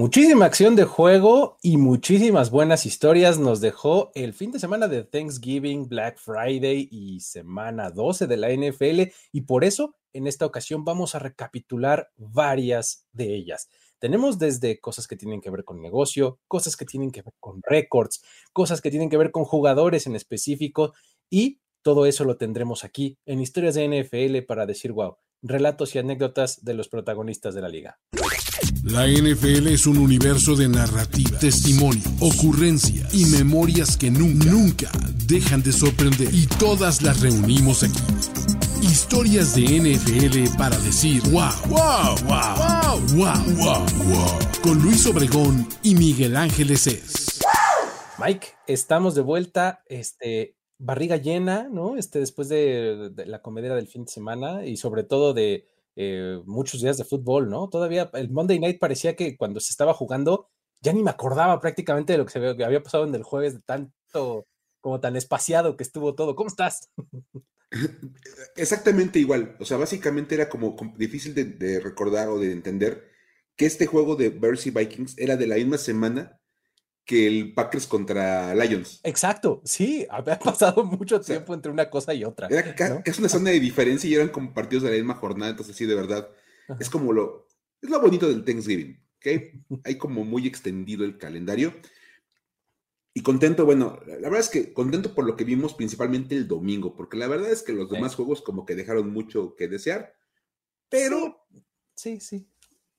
Muchísima acción de juego y muchísimas buenas historias nos dejó el fin de semana de Thanksgiving, Black Friday y semana 12 de la NFL y por eso en esta ocasión vamos a recapitular varias de ellas. Tenemos desde cosas que tienen que ver con negocio, cosas que tienen que ver con récords, cosas que tienen que ver con jugadores en específico y todo eso lo tendremos aquí en Historias de NFL para decir, wow, relatos y anécdotas de los protagonistas de la liga. La NFL es un universo de narrativa, testimonio, ocurrencia y memorias que nunca, nunca dejan de sorprender. Y todas las reunimos aquí. Historias de NFL para decir wow, wow, wow, wow, wow, wow, wow. Con Luis Obregón y Miguel Ángeles es. Mike, estamos de vuelta. Este, barriga llena, ¿no? Este, después de, la comedia del fin de semana y sobre todo de eh, muchos días de fútbol, ¿no? Todavía el Monday Night parecía que cuando se estaba jugando ya ni me acordaba prácticamente de lo que se había pasado en el jueves, de tanto como tan espaciado que estuvo todo. ¿Cómo estás? Exactamente igual. O sea, básicamente era como, difícil de, de, recordar o de entender que este juego de Bears y Vikings era de la misma semana que el Packers contra Lions. Exacto, sí, había pasado mucho tiempo entre una cosa y otra. Era es una zona de diferencia y eran como partidos de la misma jornada, entonces sí, de verdad, es como lo, es lo bonito del Thanksgiving, ¿ok? Hay como muy extendido el calendario. Y contento, bueno, la verdad es que contento por lo que vimos principalmente el domingo, porque la verdad es que los demás juegos como que dejaron mucho que desear, pero... Sí, sí,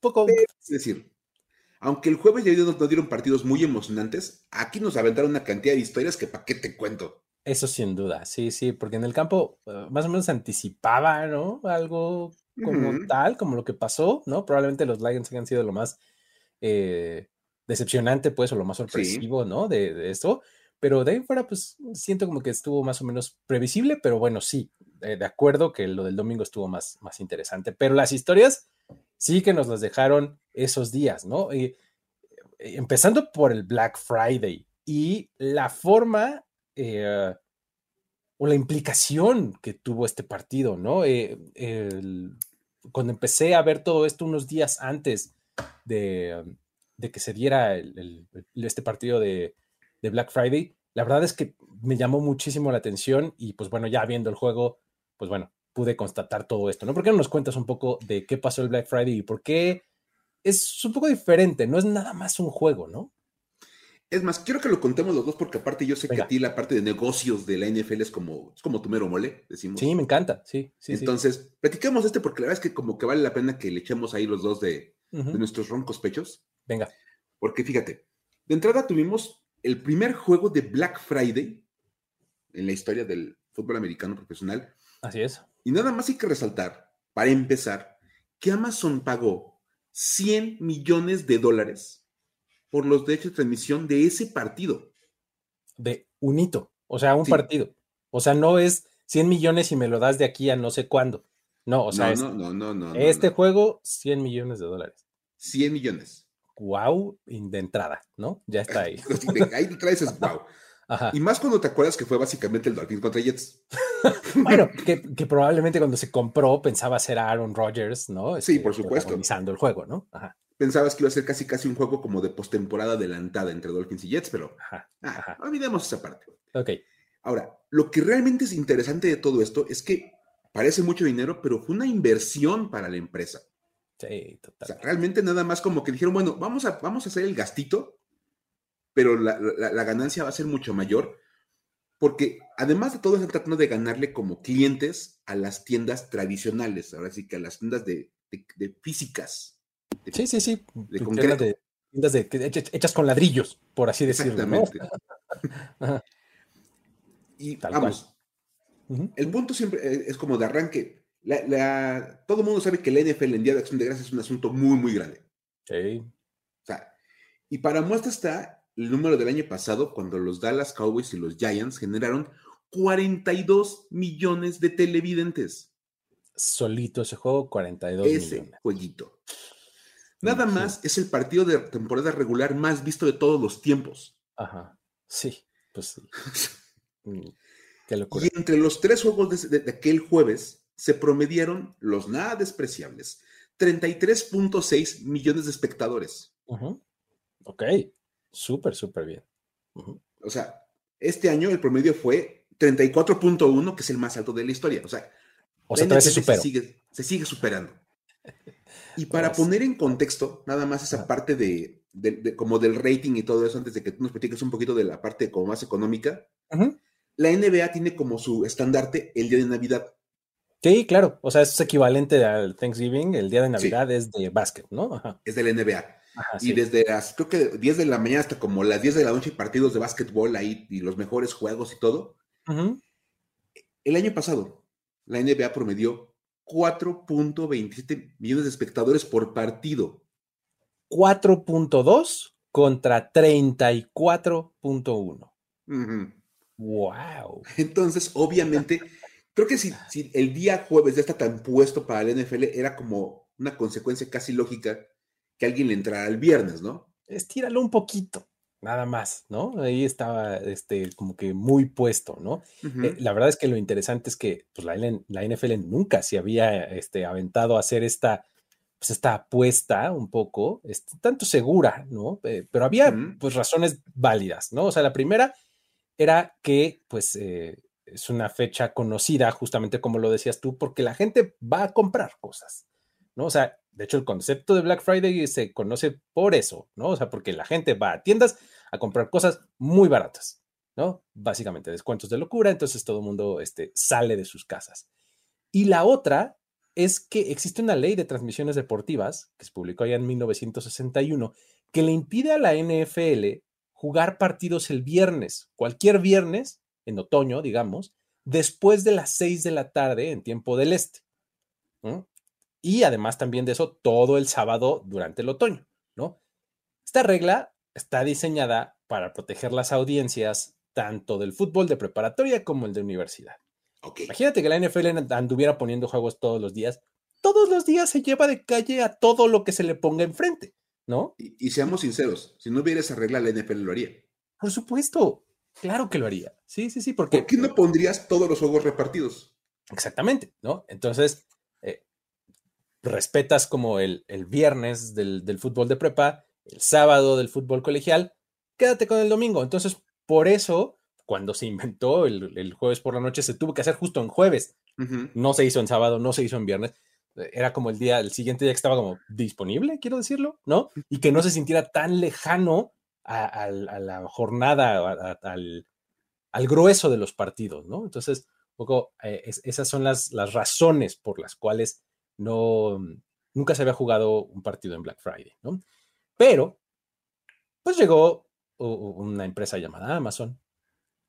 poco... es decir, aunque el jueves ya nos dieron partidos muy emocionantes, aquí nos aventaron una cantidad de historias que para qué te cuento. Eso sin duda, sí, sí, porque en el campo uh, más o menos anticipaba, ¿no? Algo como tal, como lo que pasó, ¿no? Probablemente los Lions hayan sido lo más eh, decepcionante, pues, o lo más sorpresivo, ¿no? De, de, esto. Pero de ahí fuera, pues, siento como que estuvo más o menos previsible, pero bueno, sí, eh, de acuerdo que lo del domingo estuvo más, más interesante. Pero las historias sí que nos las dejaron esos días, ¿no? Y, eh, empezando por el Black Friday y la forma eh, o la implicación que tuvo este partido, ¿no? Eh, cuando empecé a ver todo esto unos días antes de, que se diera este partido de, Black Friday, la verdad es que me llamó muchísimo la atención y pues bueno, ya viendo el juego, pues bueno, pude constatar todo esto, ¿no? ¿Por qué no nos cuentas un poco de qué pasó el Black Friday y por qué es un poco diferente? No es nada más un juego, ¿no? Es más, quiero que lo contemos los dos porque aparte yo sé Venga. que a ti la parte de negocios de la NFL es como, es como tu mero mole, decimos. Sí, me encanta, sí. sí Entonces, sí. platicamos este porque la verdad es que como que vale la pena que le echemos ahí los dos de, uh -huh. de nuestros roncos pechos. Venga. Porque fíjate, de entrada tuvimos el primer juego de Black Friday en la historia del fútbol americano profesional. Así es. Y nada más hay que resaltar, para empezar, que Amazon pagó 100 millones de dólares por los derechos de transmisión de ese partido. De un hito, o sea, un sí. partido. O sea, no es 100 millones y me lo das de aquí a no sé cuándo. No, o sea, no, es, no, no, no, no, este no. juego, 100 millones de dólares. 100 millones. Wow, de entrada, ¿no? Ya está ahí. ahí traes es wow. Ajá. Y más cuando te acuerdas que fue básicamente el Dolphins contra Jets. bueno, que, que, probablemente cuando se compró pensaba ser Aaron Rodgers, ¿no? Sí, por supuesto. Organizando el juego, ¿no? Ajá. Pensabas que iba a ser casi casi un juego como de postemporada adelantada entre Dolphins y Jets, pero Ajá. Ah, Ajá. olvidemos esa parte. Ok. Ahora, lo que realmente es interesante de todo esto es que parece mucho dinero, pero fue una inversión para la empresa. Sí, total. O sea, realmente nada más como que dijeron, bueno, vamos a, vamos a hacer el gastito pero la, la, la, ganancia va a ser mucho mayor, porque además de todo están tratando de ganarle como clientes a las tiendas tradicionales, ahora sí que a las tiendas de, de, de físicas. De, sí, sí, sí. De concreto. Tiendas de, hechas con ladrillos, por así decirlo. Exactamente. ¿no? y Tal vamos, uh -huh. el punto siempre es como de arranque. La, la, todo el mundo sabe que la NFL en Día de Acción de Gracias es un asunto muy, muy grande. Sí. O sea, y para muestra está el número del año pasado, cuando los Dallas Cowboys y los Giants generaron 42 millones de televidentes. Solito ese juego, 42 ese millones. jueguito. Nada sí. más es el partido de temporada regular más visto de todos los tiempos. Ajá. Sí, pues sí. Mm, qué locura. Y entre los tres juegos de, aquel jueves se promediaron los nada despreciables 33.6 millones de espectadores. -huh. Ok, súper, súper bien. O sea, este año el promedio fue 34.1, que es el más alto de la historia. O sea, o sea se, sigue, se sigue superando. Y para poner en contexto, nada más esa parte de, como del rating y todo eso, antes de que tú nos platiques un poquito de la parte como más económica, la NBA tiene como su estandarte el día de Navidad. Sí, claro. O sea, es equivalente al Thanksgiving. El día de Navidad es de básquet, ¿no? Es de la NBA. Y desde las, creo que 10 de la mañana hasta como las 10 de la noche, partidos de básquetbol ahí y los mejores juegos y todo. El año pasado, la NBA promedió 4.27 millones de espectadores por partido. 4.2 contra 34.1. Wow. Entonces, obviamente, creo que si, si, el día jueves ya está tan puesto para la NFL, era como una consecuencia casi lógica que alguien le entrara el viernes, ¿no? Estíralo un poquito, nada más, ¿no? Ahí estaba este, como que muy puesto, ¿no? Eh, la verdad es que lo interesante es que pues, la, la, NFL nunca se había este, aventado a hacer esta, pues, esta apuesta un poco, este, tanto segura, ¿no? Eh, pero había pues razones válidas, ¿no? O sea, la primera era que pues eh, es una fecha conocida, justamente como lo decías tú, porque la gente va a comprar cosas, ¿no? O sea, de hecho, el concepto de Black Friday se conoce por eso, ¿no? O sea, porque la gente va a tiendas a comprar cosas muy baratas, ¿no? Básicamente, descuentos de locura, entonces todo el mundo este, sale de sus casas. Y la otra es que existe una ley de transmisiones deportivas que se publicó allá en 1961 que le impide a la NFL jugar partidos el viernes, cualquier viernes, en otoño, digamos, después de las 6 de la tarde en tiempo del este. Y además también de eso, todo el sábado durante el otoño, ¿no? Esta regla está diseñada para proteger las audiencias tanto del fútbol de preparatoria como el de universidad. Imagínate que la NFL anduviera poniendo juegos todos los días. Todos los días se lleva de calle a todo lo que se le ponga enfrente, ¿no? Y, seamos sinceros, si no hubiera esa regla, la NFL lo haría. Por supuesto, claro que lo haría. Sí, sí, sí, porque... ¿Por qué no pondrías todos los juegos repartidos? Exactamente, ¿no? Entonces, respetas como el, viernes del, fútbol de prepa, el sábado del fútbol colegial, quédate con el domingo. Entonces, por eso, cuando se inventó el, jueves por la noche, se tuvo que hacer justo en jueves. No se hizo en sábado, no se hizo en viernes. Era como el día, el siguiente día que estaba como disponible, quiero decirlo, ¿no? Y que no se sintiera tan lejano a, la jornada, al, grueso de los partidos, ¿no? Entonces, un poco, eh, esas son las, las razones por las cuales no, nunca se había jugado un partido en Black Friday, ¿no? Pero, pues llegó una empresa llamada Amazon,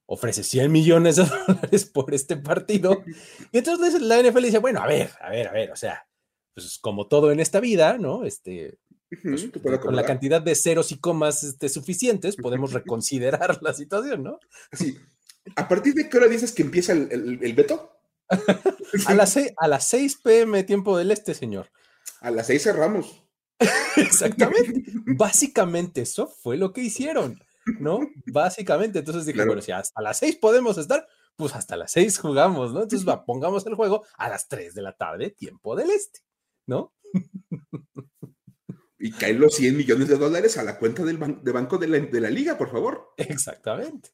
ofrece 100 millones de dólares por este partido, y entonces la NFL dice, bueno, a ver, a ver, a ver, o sea, pues como todo en esta vida, ¿no? Este, pues, con la cantidad de ceros y comas este, suficientes, podemos reconsiderar la situación, ¿no? Sí. ¿A partir de qué hora dices que empieza el, el veto? a, las 6, a las 6 pm, tiempo del este, señor. A las 6 cerramos. Exactamente. Básicamente eso fue lo que hicieron, ¿no? Básicamente. Entonces dije, bueno, si hasta las 6 podemos estar, pues hasta las 6 jugamos, ¿no? Entonces va, pongamos el juego a las 3 de la tarde, tiempo del este, ¿no? Y caen los 100 millones de dólares a la cuenta del de banco de la, de la liga, por favor. Exactamente.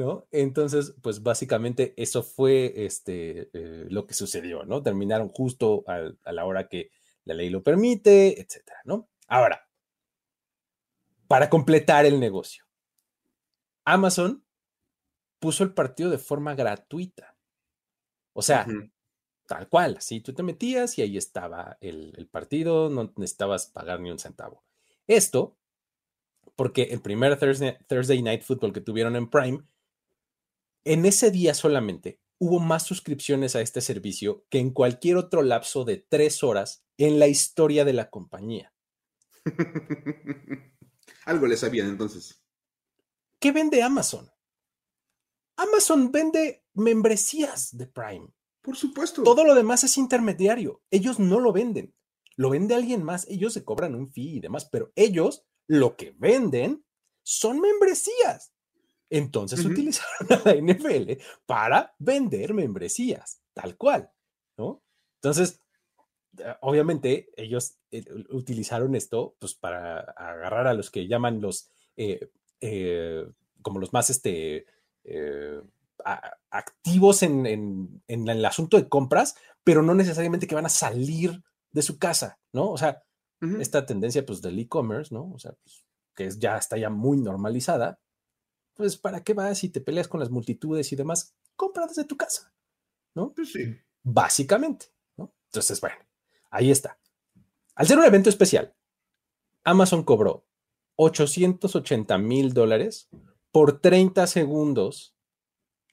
¿No? Entonces, pues básicamente eso fue este, eh, lo que sucedió, ¿no? Terminaron justo a, la hora que la ley lo permite, etcétera, ¿no? Ahora, para completar el negocio, Amazon puso el partido de forma gratuita. O sea, tal cual, así tú te metías y ahí estaba el, el, partido, no necesitabas pagar ni un centavo. Esto porque el primer Thursday, Thursday Night Football que tuvieron en Prime en ese día solamente hubo más suscripciones a este servicio que en cualquier otro lapso de tres horas en la historia de la compañía. Algo le sabían entonces. ¿Qué vende Amazon? Amazon vende membresías de Prime. Por supuesto. Todo lo demás es intermediario. Ellos no lo venden. Lo vende alguien más. Ellos se cobran un fee y demás, pero ellos lo que venden son membresías. Entonces utilizaron a la NFL para vender membresías, tal cual, ¿no? Entonces, eh, obviamente ellos eh, utilizaron esto pues para agarrar a los que llaman los como los más este activos en, el asunto de compras, pero no necesariamente que van a salir de su casa, ¿no? O sea, esta tendencia pues del e-commerce, ¿no? O sea, pues, que es, ya está ya muy normalizada, pues ¿para qué vas si te peleas con las multitudes y demás? Compra desde tu casa, ¿no? Pues sí. Básicamente, ¿no? Entonces, bueno, ahí está. Al ser un evento especial, Amazon cobró 880 mil dólares por 30 segundos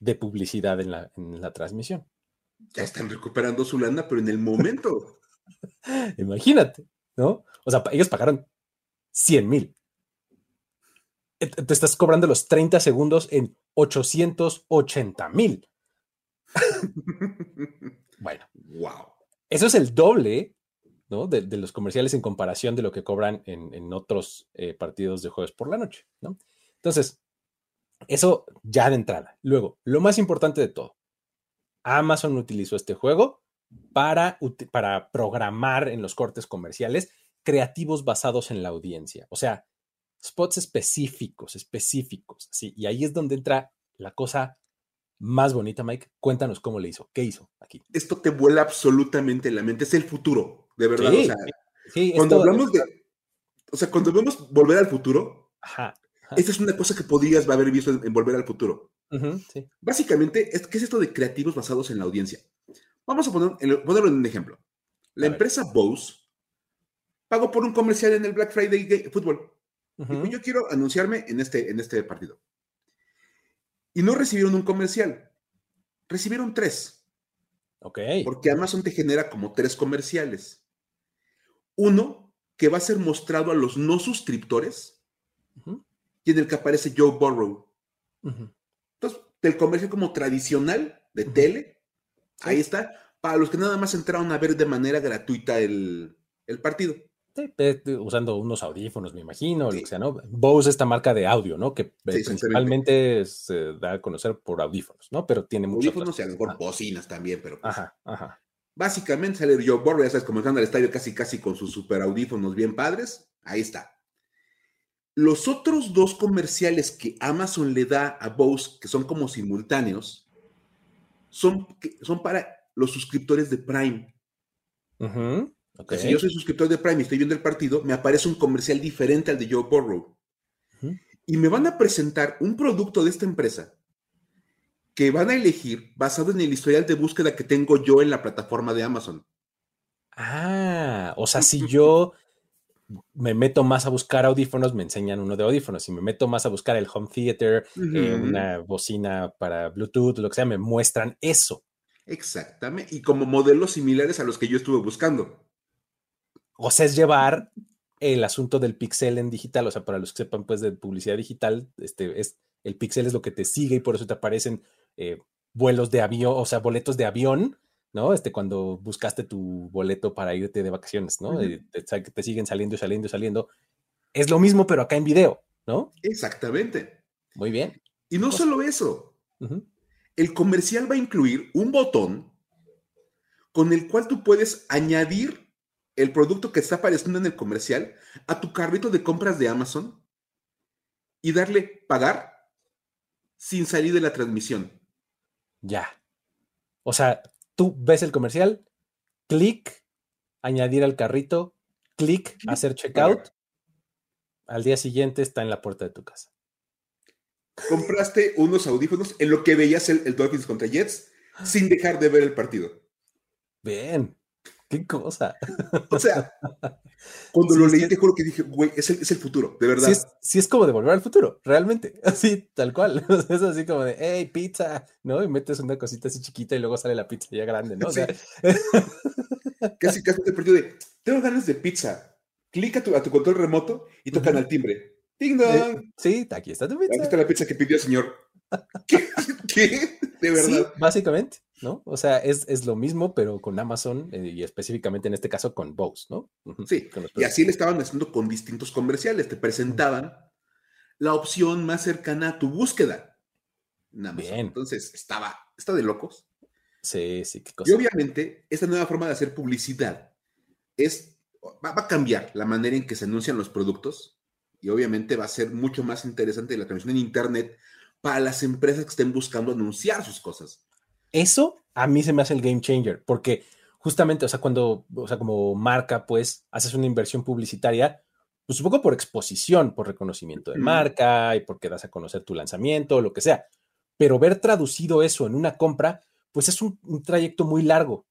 de publicidad en la, en la transmisión. Ya están recuperando su lana, pero en el momento. Imagínate, ¿no? O sea, ellos pagaron 100 mil. Te estás cobrando los 30 segundos en 880 mil. bueno. Wow. Eso es el doble, ¿no? De, los comerciales en comparación de lo que cobran en, otros eh, partidos de jueves por la noche, ¿no? Entonces, eso ya de entrada. Luego, lo más importante de todo, Amazon utilizó este juego para, para programar en los cortes comerciales creativos basados en la audiencia. O sea, spots específicos, específicos. Sí, y ahí es donde entra la cosa más bonita, Mike. Cuéntanos cómo le hizo. ¿Qué hizo aquí? Esto te vuela absolutamente en la mente. Es el futuro, de verdad. o sea, cuando hablamos de. O sea, cuando vemos volver al futuro, Ajá. Esta es una cosa que podrías haber visto en, Volver al Futuro. Básicamente, ¿qué es esto de creativos basados en la audiencia? Vamos a poner, ponerlo en un ejemplo. La empresa Bose pagó por un comercial en el Black Friday de fútbol. Yo quiero anunciarme en este, en este partido. Y no recibieron un comercial, recibieron tres. Ok. Porque Amazon te genera como tres comerciales. Uno que va a ser mostrado a los no suscriptores y en el que aparece Joe Burrow. Entonces, del comercio como tradicional de tele, ahí está, para los que nada más entraron a ver de manera gratuita el, partido. Sí, usando unos audífonos, me imagino, lo que sea, ¿no? Bose esta marca de audio, ¿no? Que principalmente se da a conocer por audífonos, ¿no? Pero tiene muchos. Audífonos y a lo mejor bocinas también, pero. Pues ajá, ajá. Básicamente sale Joe Burrow, ya sabes, comenzando al estadio casi, casi con sus super audífonos bien padres. Ahí está. Los otros dos comerciales que Amazon le da a Bose, que son como simultáneos, son, son para los suscriptores de Prime. Si yo soy suscriptor de Prime y estoy viendo el partido, me aparece un comercial diferente al de Joe Burrow. Y me van a presentar un producto de esta empresa que van a elegir basado en el historial de búsqueda que tengo yo en la plataforma de Amazon. Ah, o sea, si yo me meto más a buscar audífonos, me enseñan uno de audífonos. Si me meto más a buscar el home theater, eh, una bocina para Bluetooth, lo que sea, me muestran eso. Exactamente. Y como modelos similares a los que yo estuve buscando. O sea, es llevar el asunto del pixel en digital. O sea, para los que sepan, pues, de publicidad digital, este es el pixel es lo que te sigue y por eso te aparecen eh, vuelos de avión, o sea, boletos de avión ¿no? Este, cuando buscaste tu boleto para irte de vacaciones, ¿no? Eh, te, siguen saliendo y saliendo y saliendo. Es lo mismo, pero acá en video, ¿no? Exactamente. Muy bien. Y no solo eso. El comercial va a incluir un botón con el cual tú puedes añadir el producto que está apareciendo en el comercial a tu carrito de compras de Amazon y darle pagar sin salir de la transmisión. Ya. O sea, tú ves el comercial, clic, añadir al carrito, clic, hacer checkout. Al día siguiente está en la puerta de tu casa. Compraste unos audífonos en lo que veías el, el Dolphins contra Jets sin dejar de ver el partido. Bien. Qué cosa. O sea, cuando lo leí, te juro que dije, güey, es el, futuro, de verdad. Sí es, como de volver al futuro, realmente. Así, tal cual. Es así como de, hey, pizza, ¿no? Y metes una cosita así chiquita y luego sale la pizza ya grande, ¿no? O sea, casi, casi te partido de, tengo ganas de pizza. Clica a tu control remoto y tocan al timbre. ¡Ding dong! Sí, aquí está tu pizza. Aquí está la pizza que pidió el señor. ¿Qué? ¿Qué? De verdad. básicamente. ¿No? O sea, es, lo mismo, pero con Amazon eh, y específicamente en este caso con Bose, ¿no? Sí, y así le estaban haciendo con distintos comerciales, te presentaban la opción más cercana a tu búsqueda. Bien. Entonces, estaba, está de locos. Sí, sí, qué cosa. Y obviamente, esta nueva forma de hacer publicidad es, va, a cambiar la manera en que se anuncian los productos y obviamente va a ser mucho más interesante la transmisión en Internet para las empresas que estén buscando anunciar sus cosas. Eso a mí se me hace el game changer, porque justamente, o sea, cuando, o sea, como marca, pues, haces una inversión publicitaria, pues un poco por exposición, por reconocimiento de marca y porque das a conocer tu lanzamiento, lo que sea. Pero ver traducido eso en una compra, pues es un, trayecto muy largo,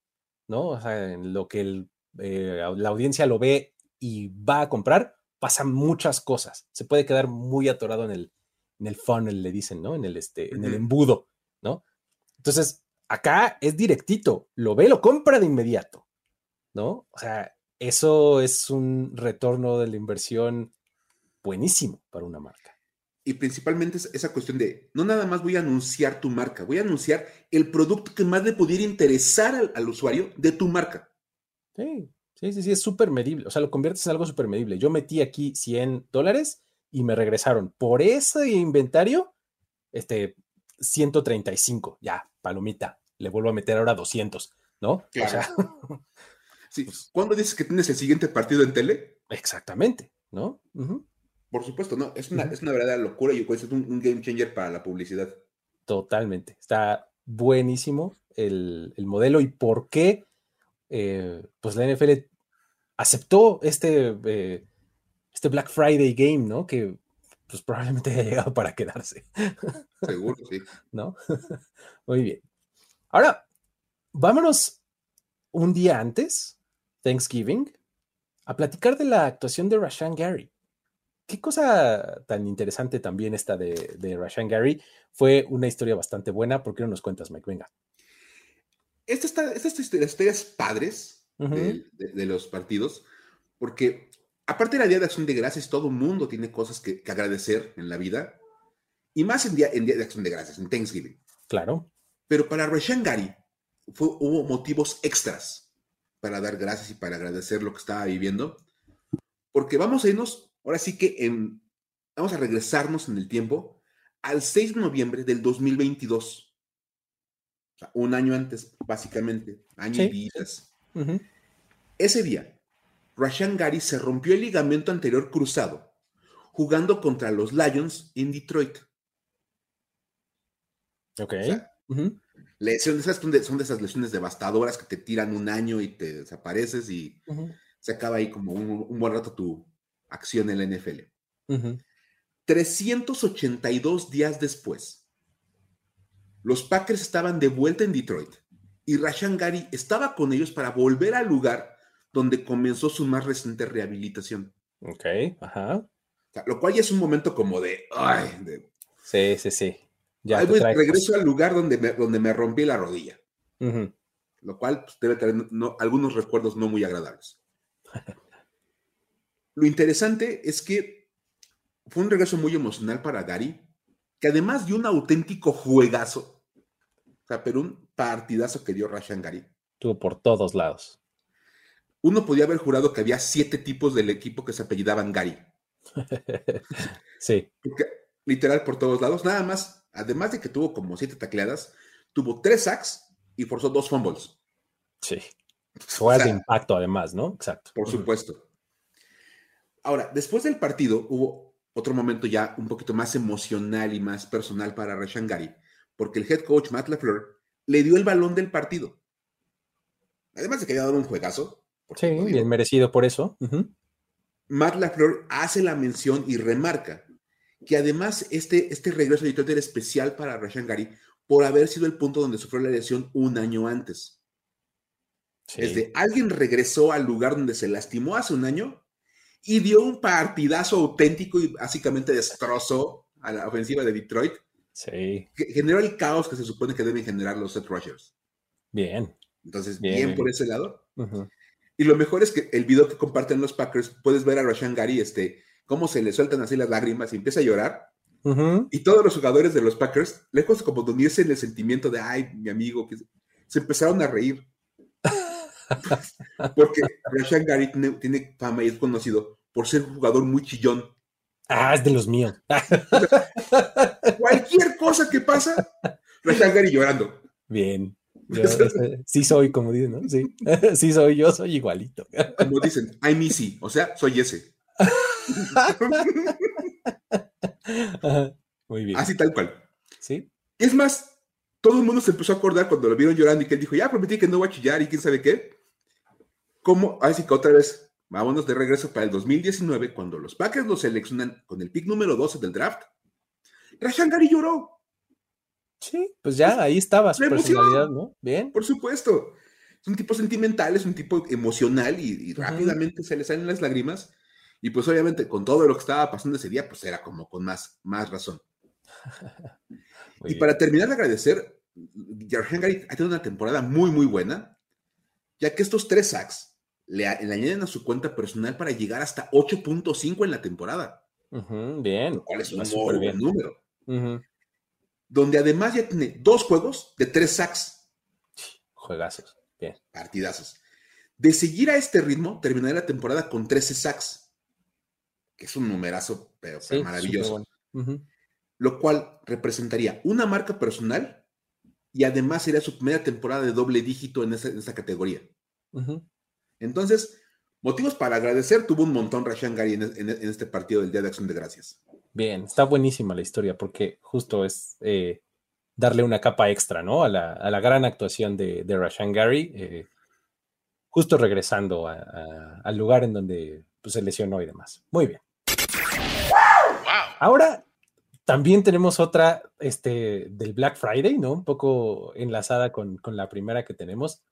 ¿no? O sea, en lo que eh, la audiencia lo ve y va a comprar, pasan muchas cosas. Se puede quedar muy atorado en el, en el funnel, le dicen, ¿no? En el, este, en el embudo, ¿no? Entonces, acá es directito, lo ve, lo compra de inmediato, ¿no? O sea, eso es un retorno de la inversión buenísimo para una marca. Y principalmente esa cuestión de, no nada más voy a anunciar tu marca, voy a anunciar el producto que más le pudiera interesar al, usuario de tu marca. Sí, sí, sí, sí, es súper medible. O sea, lo conviertes en algo súper medible. Yo metí aquí 100 dólares y me regresaron por ese inventario, este, 135, ya, palomita, le vuelvo a meter ahora 200, ¿no? O sea, sí. Pues ¿Cuándo dices que tienes el siguiente partido en tele? Exactamente, ¿no? Por supuesto, no, es una, es una verdadera locura y es un, un, game changer para la publicidad. Totalmente, está buenísimo el, modelo y por qué, eh, pues la NFL aceptó este, eh, este Black Friday game, ¿no? Que pues probablemente haya llegado para quedarse. Seguro, sí. ¿No? Muy bien. Ahora, vámonos un día antes, Thanksgiving, a platicar de la actuación de Rashan Gary. Qué cosa tan interesante también esta de, de Rashan Gary. Fue una historia bastante buena. ¿Por qué no nos cuentas, Mike? Venga. Estas esta, historias padres de, los partidos, porque aparte de la Día de Acción de Gracias, todo mundo tiene cosas que, agradecer en la vida, y más en día, en día de Acción de Gracias, en Thanksgiving. Claro. Pero para Rashan Gary hubo motivos extras para dar gracias y para agradecer lo que estaba viviendo, porque vamos a irnos, ahora sí que en, vamos a regresarnos en el tiempo al 6 de noviembre del 2022. O sea, un año antes, básicamente, año y días. Ese día, Rashan Gary se rompió el ligamento anterior cruzado jugando contra los Lions en Detroit. Ok. lesiones, son de esas lesiones devastadoras que te tiran un año y te desapareces y se acaba ahí como un, buen rato tu acción en la NFL. 382 días después, los Packers estaban de vuelta en Detroit y Rashan Gary estaba con ellos para volver al lugar donde comenzó su más reciente rehabilitación. Ok, ajá. lo cual ya es un momento como de, ay, sí, sí, sí. Ya regreso al lugar donde me, donde me rompí la rodilla. Lo cual pues, debe tener algunos recuerdos no muy agradables. lo interesante es que fue un regreso muy emocional para Gary, que además dio un auténtico juegazo, o sea, pero un partidazo que dio Rashan Gary. Tuvo por todos lados uno podía haber jurado que había siete tipos del equipo que se apellidaban Gary. sí. literal por todos lados, nada más, además de que tuvo como siete tacleadas, tuvo tres sacks y forzó dos fumbles. Sí. Fue de impacto además, ¿no? Exacto. Por supuesto. Ahora, después del partido hubo otro momento ya un poquito más emocional y más personal para Rashan Gary, porque el head coach Matt LaFleur le dio el balón del partido. Además de que había dado un juegazo, Sí, bien merecido por eso. Matt LaFleur hace la mención y remarca que además este, este regreso de era especial para Rashan Gary por haber sido el punto donde sufrió la lesión un año antes. Es de alguien regresó al lugar donde se lastimó hace un año y dio un partidazo auténtico y básicamente destrozó a la ofensiva de Detroit. Sí. Que generó el caos que se supone que deben generar los set rushers. Bien. Entonces, bien, por ese lado. Y lo mejor es que el video que comparten los Packers, puedes ver a Rashan Gary, este, cómo se le sueltan así las lágrimas y empieza a llorar. Y todos los jugadores de los Packers, lejos como de unirse en el sentimiento de, ay, mi amigo, que se empezaron a reír. Porque Rashan Gary tiene, fama y es conocido por ser un jugador muy chillón. Ah, es de los míos. Cualquier cosa que pasa, Rashan Gary llorando. Bien. Sí soy, como dicen, ¿no? Sí, sí soy, yo soy igualito. Como dicen, I'm easy, o sea, soy ese. Muy bien. Así tal cual. Sí. Es más, todo el mundo se empezó a acordar cuando lo vieron llorando y que él dijo, ya prometí que no voy a chillar y quién sabe qué. ¿Cómo? Así que otra vez, vámonos de regreso para el 2019, cuando los Packers lo seleccionan con el pick número 12 del draft. Rashan Gary lloró. Sí, pues ya ahí estaba su personalidad, ¿no? Bien. Por supuesto. Es un tipo sentimental, es un tipo emocional y, rápidamente se le salen las lágrimas. Y pues obviamente con todo lo que estaba pasando ese día, pues era como con más, más razón. y para terminar de agradecer, Jarhan Gary ha tenido una temporada muy, muy buena, ya que estos tres sacks le, añaden a su cuenta personal para llegar hasta 8.5 en la temporada. bien. Lo cual es un muy buen número donde además ya tiene dos juegos de tres sacks. Juegazos, bien. Partidazos. De seguir a este ritmo, terminará la temporada con 13 sacks, que es un numerazo, pero, maravilloso. Lo cual representaría una marca personal y además sería su primera temporada de doble dígito en esta, categoría. Entonces, motivos para agradecer tuvo un montón Rashan Gary en, en, este partido del Día de Acción de Gracias. Bien, está buenísima la historia porque justo es eh, darle una capa extra, ¿no? A la, gran actuación de, de Rashan Gary, eh, justo regresando al lugar en donde pues, se lesionó y demás. Muy bien. Ahora también tenemos otra este, del Black Friday, ¿no? Un poco enlazada con, con la primera que tenemos.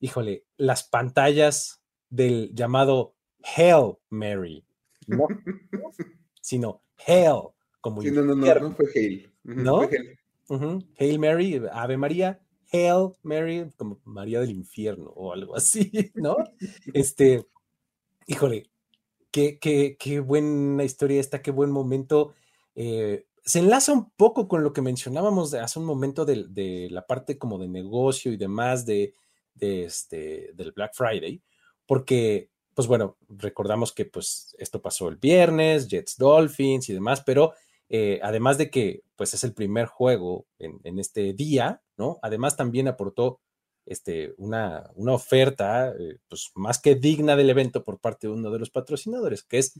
Híjole, las pantallas del llamado Hail Mary, ¿no? sino Hail, como sí, no, no, no, no fue Hail. ¿No? Hail Mary, Ave María, Hail Mary, como María del Infierno o algo así, ¿no? este, híjole, qué, qué, qué buena historia esta, qué buen momento. Eh, se enlaza un poco con lo que mencionábamos hace un momento de, de la parte como de negocio y demás de, de este, del Black Friday, porque pues bueno, recordamos que pues esto pasó el viernes, Jets Dolphins y demás, pero eh, además de que pues es el primer juego en, este día, ¿no? Además también aportó este, una, una oferta eh, pues más que digna del evento por parte de uno de los patrocinadores, que es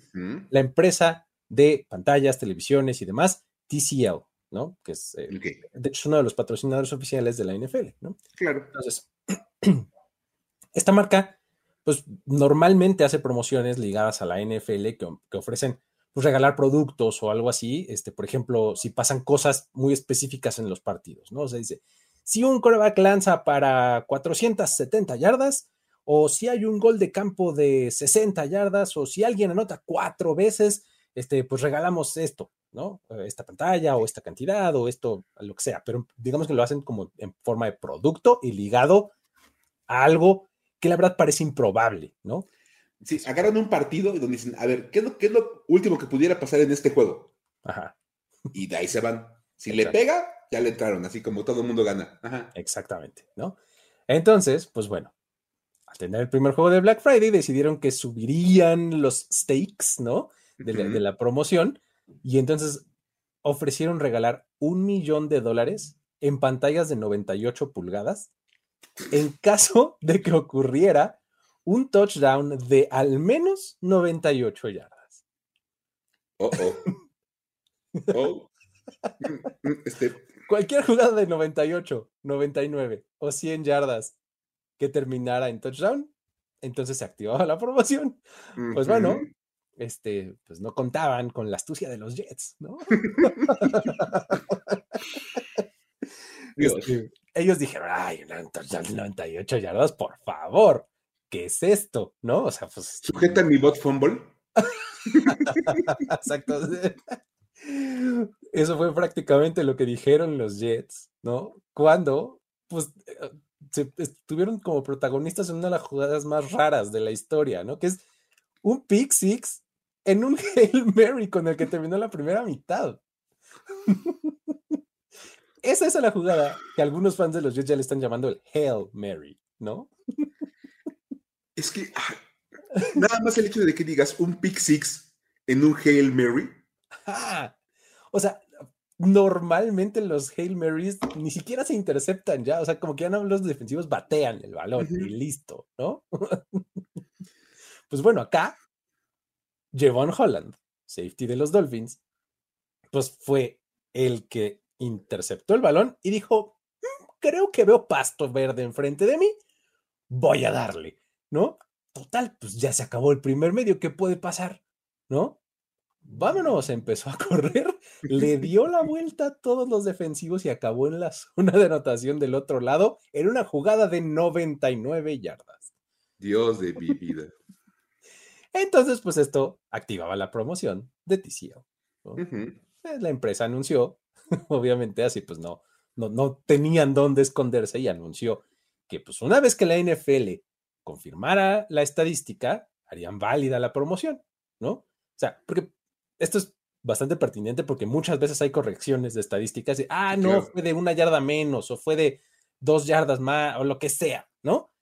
la empresa de pantallas, televisiones y demás, TCL, ¿no? Que es, eh, de hecho, uno de los patrocinadores oficiales de la NFL, ¿no? Claro. Entonces, esta marca pues normalmente hace promociones ligadas a la NFL que, ofrecen pues, regalar productos o algo así. Este, por ejemplo, si pasan cosas muy específicas en los partidos, ¿no? O sea, dice, si un coreback lanza para 470 yardas, o si hay un gol de campo de 60 yardas, o si alguien anota cuatro veces, este, pues regalamos esto, ¿no? Esta pantalla o esta cantidad o esto, lo que sea, pero digamos que lo hacen como en forma de producto y ligado a algo que la verdad parece improbable, ¿no? Sí, agarran un partido y donde dicen, a ver, ¿qué es lo, qué es lo último que pudiera pasar en este juego? Ajá. Y de ahí se van. Si le pega, ya le entraron, así como todo el mundo gana. Ajá. Exactamente, ¿no? Entonces, pues bueno, al tener el primer juego de Black Friday, decidieron que subirían los stakes, ¿no? De, de la promoción. Y entonces ofrecieron regalar un millón de dólares en pantallas de 98 pulgadas en caso de que ocurriera un touchdown de al menos 98 yardas. Oh, oh. oh. Este. Cualquier jugada de 98, 99 o 100 yardas que terminara en touchdown, entonces se activaba la promoción. Pues bueno, este, pues no contaban con la astucia de los Jets, ¿no? Este, ellos dijeron, ay, 98 yardas, por favor, ¿qué es esto? ¿No? O sea, pues. Sujeta mi bot fumble. Exacto. Eso fue prácticamente lo que dijeron los Jets, ¿no? Cuando, pues, eh, se estuvieron como protagonistas en una de las jugadas más raras de la historia, ¿no? Que es un pick six en un Hail Mary con el que terminó la primera mitad esa es la jugada que algunos fans de los Jets ya le están llamando el Hail Mary, ¿no? Es que nada más el hecho de que digas un pick six en un Hail Mary. O sea, normalmente los Hail Marys ni siquiera se interceptan ya, o sea, como que ya no los defensivos batean el balón y listo, ¿no? pues bueno, acá, Jevon Holland, safety de los Dolphins, pues fue el que interceptó el balón y dijo, mm, creo que veo pasto verde enfrente de mí, voy a darle, ¿no? Total, pues ya se acabó el primer medio, ¿qué puede pasar? ¿No? vámonos, empezó a correr, le dio la vuelta a todos los defensivos y acabó en la zona de anotación del otro lado en una jugada de 99 yardas. Dios de mi vida. Entonces, pues esto activaba la promoción de TCO. Eh, la empresa anunció, obviamente así, pues no, no, no tenían dónde esconderse y anunció que pues una vez que la NFL confirmara la estadística, harían válida la promoción, ¿no? O sea, porque esto es bastante pertinente porque muchas veces hay correcciones de estadísticas de, ah, no, fue de una yarda menos o fue de dos yardas más o lo que sea, ¿no?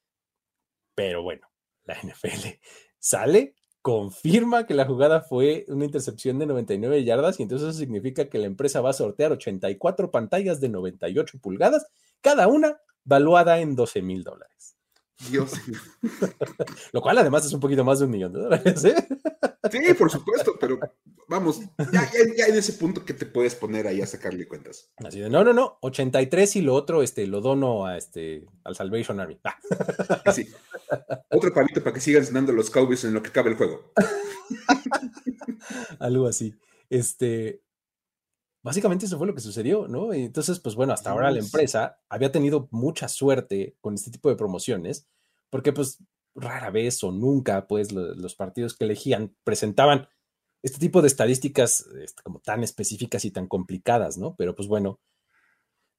Pero bueno, la NFL sale, confirma que la jugada fue una intercepción de 99 yardas y entonces eso significa que la empresa va a sortear 84 pantallas de 98 pulgadas, cada una valuada en 12 mil dólares. Dios. Lo cual además es un poquito más de un millón de dólares. ¿eh? Sí, por supuesto, pero vamos, ya, en ese punto que te puedes poner ahí a sacarle cuentas. Así de, no, no, no, 83 y lo otro este, lo dono a este, al Salvation Army. Ah. Sí. Otro palito para que sigan cenando los Cowboys en lo que cabe el juego. Algo así. Este, básicamente eso fue lo que sucedió, ¿no? entonces, pues bueno, hasta ahora la empresa había tenido mucha suerte con este tipo de promociones, porque pues rara vez o nunca, pues los partidos que elegían presentaban este tipo de estadísticas este, como tan específicas y tan complicadas, ¿no? Pero pues bueno,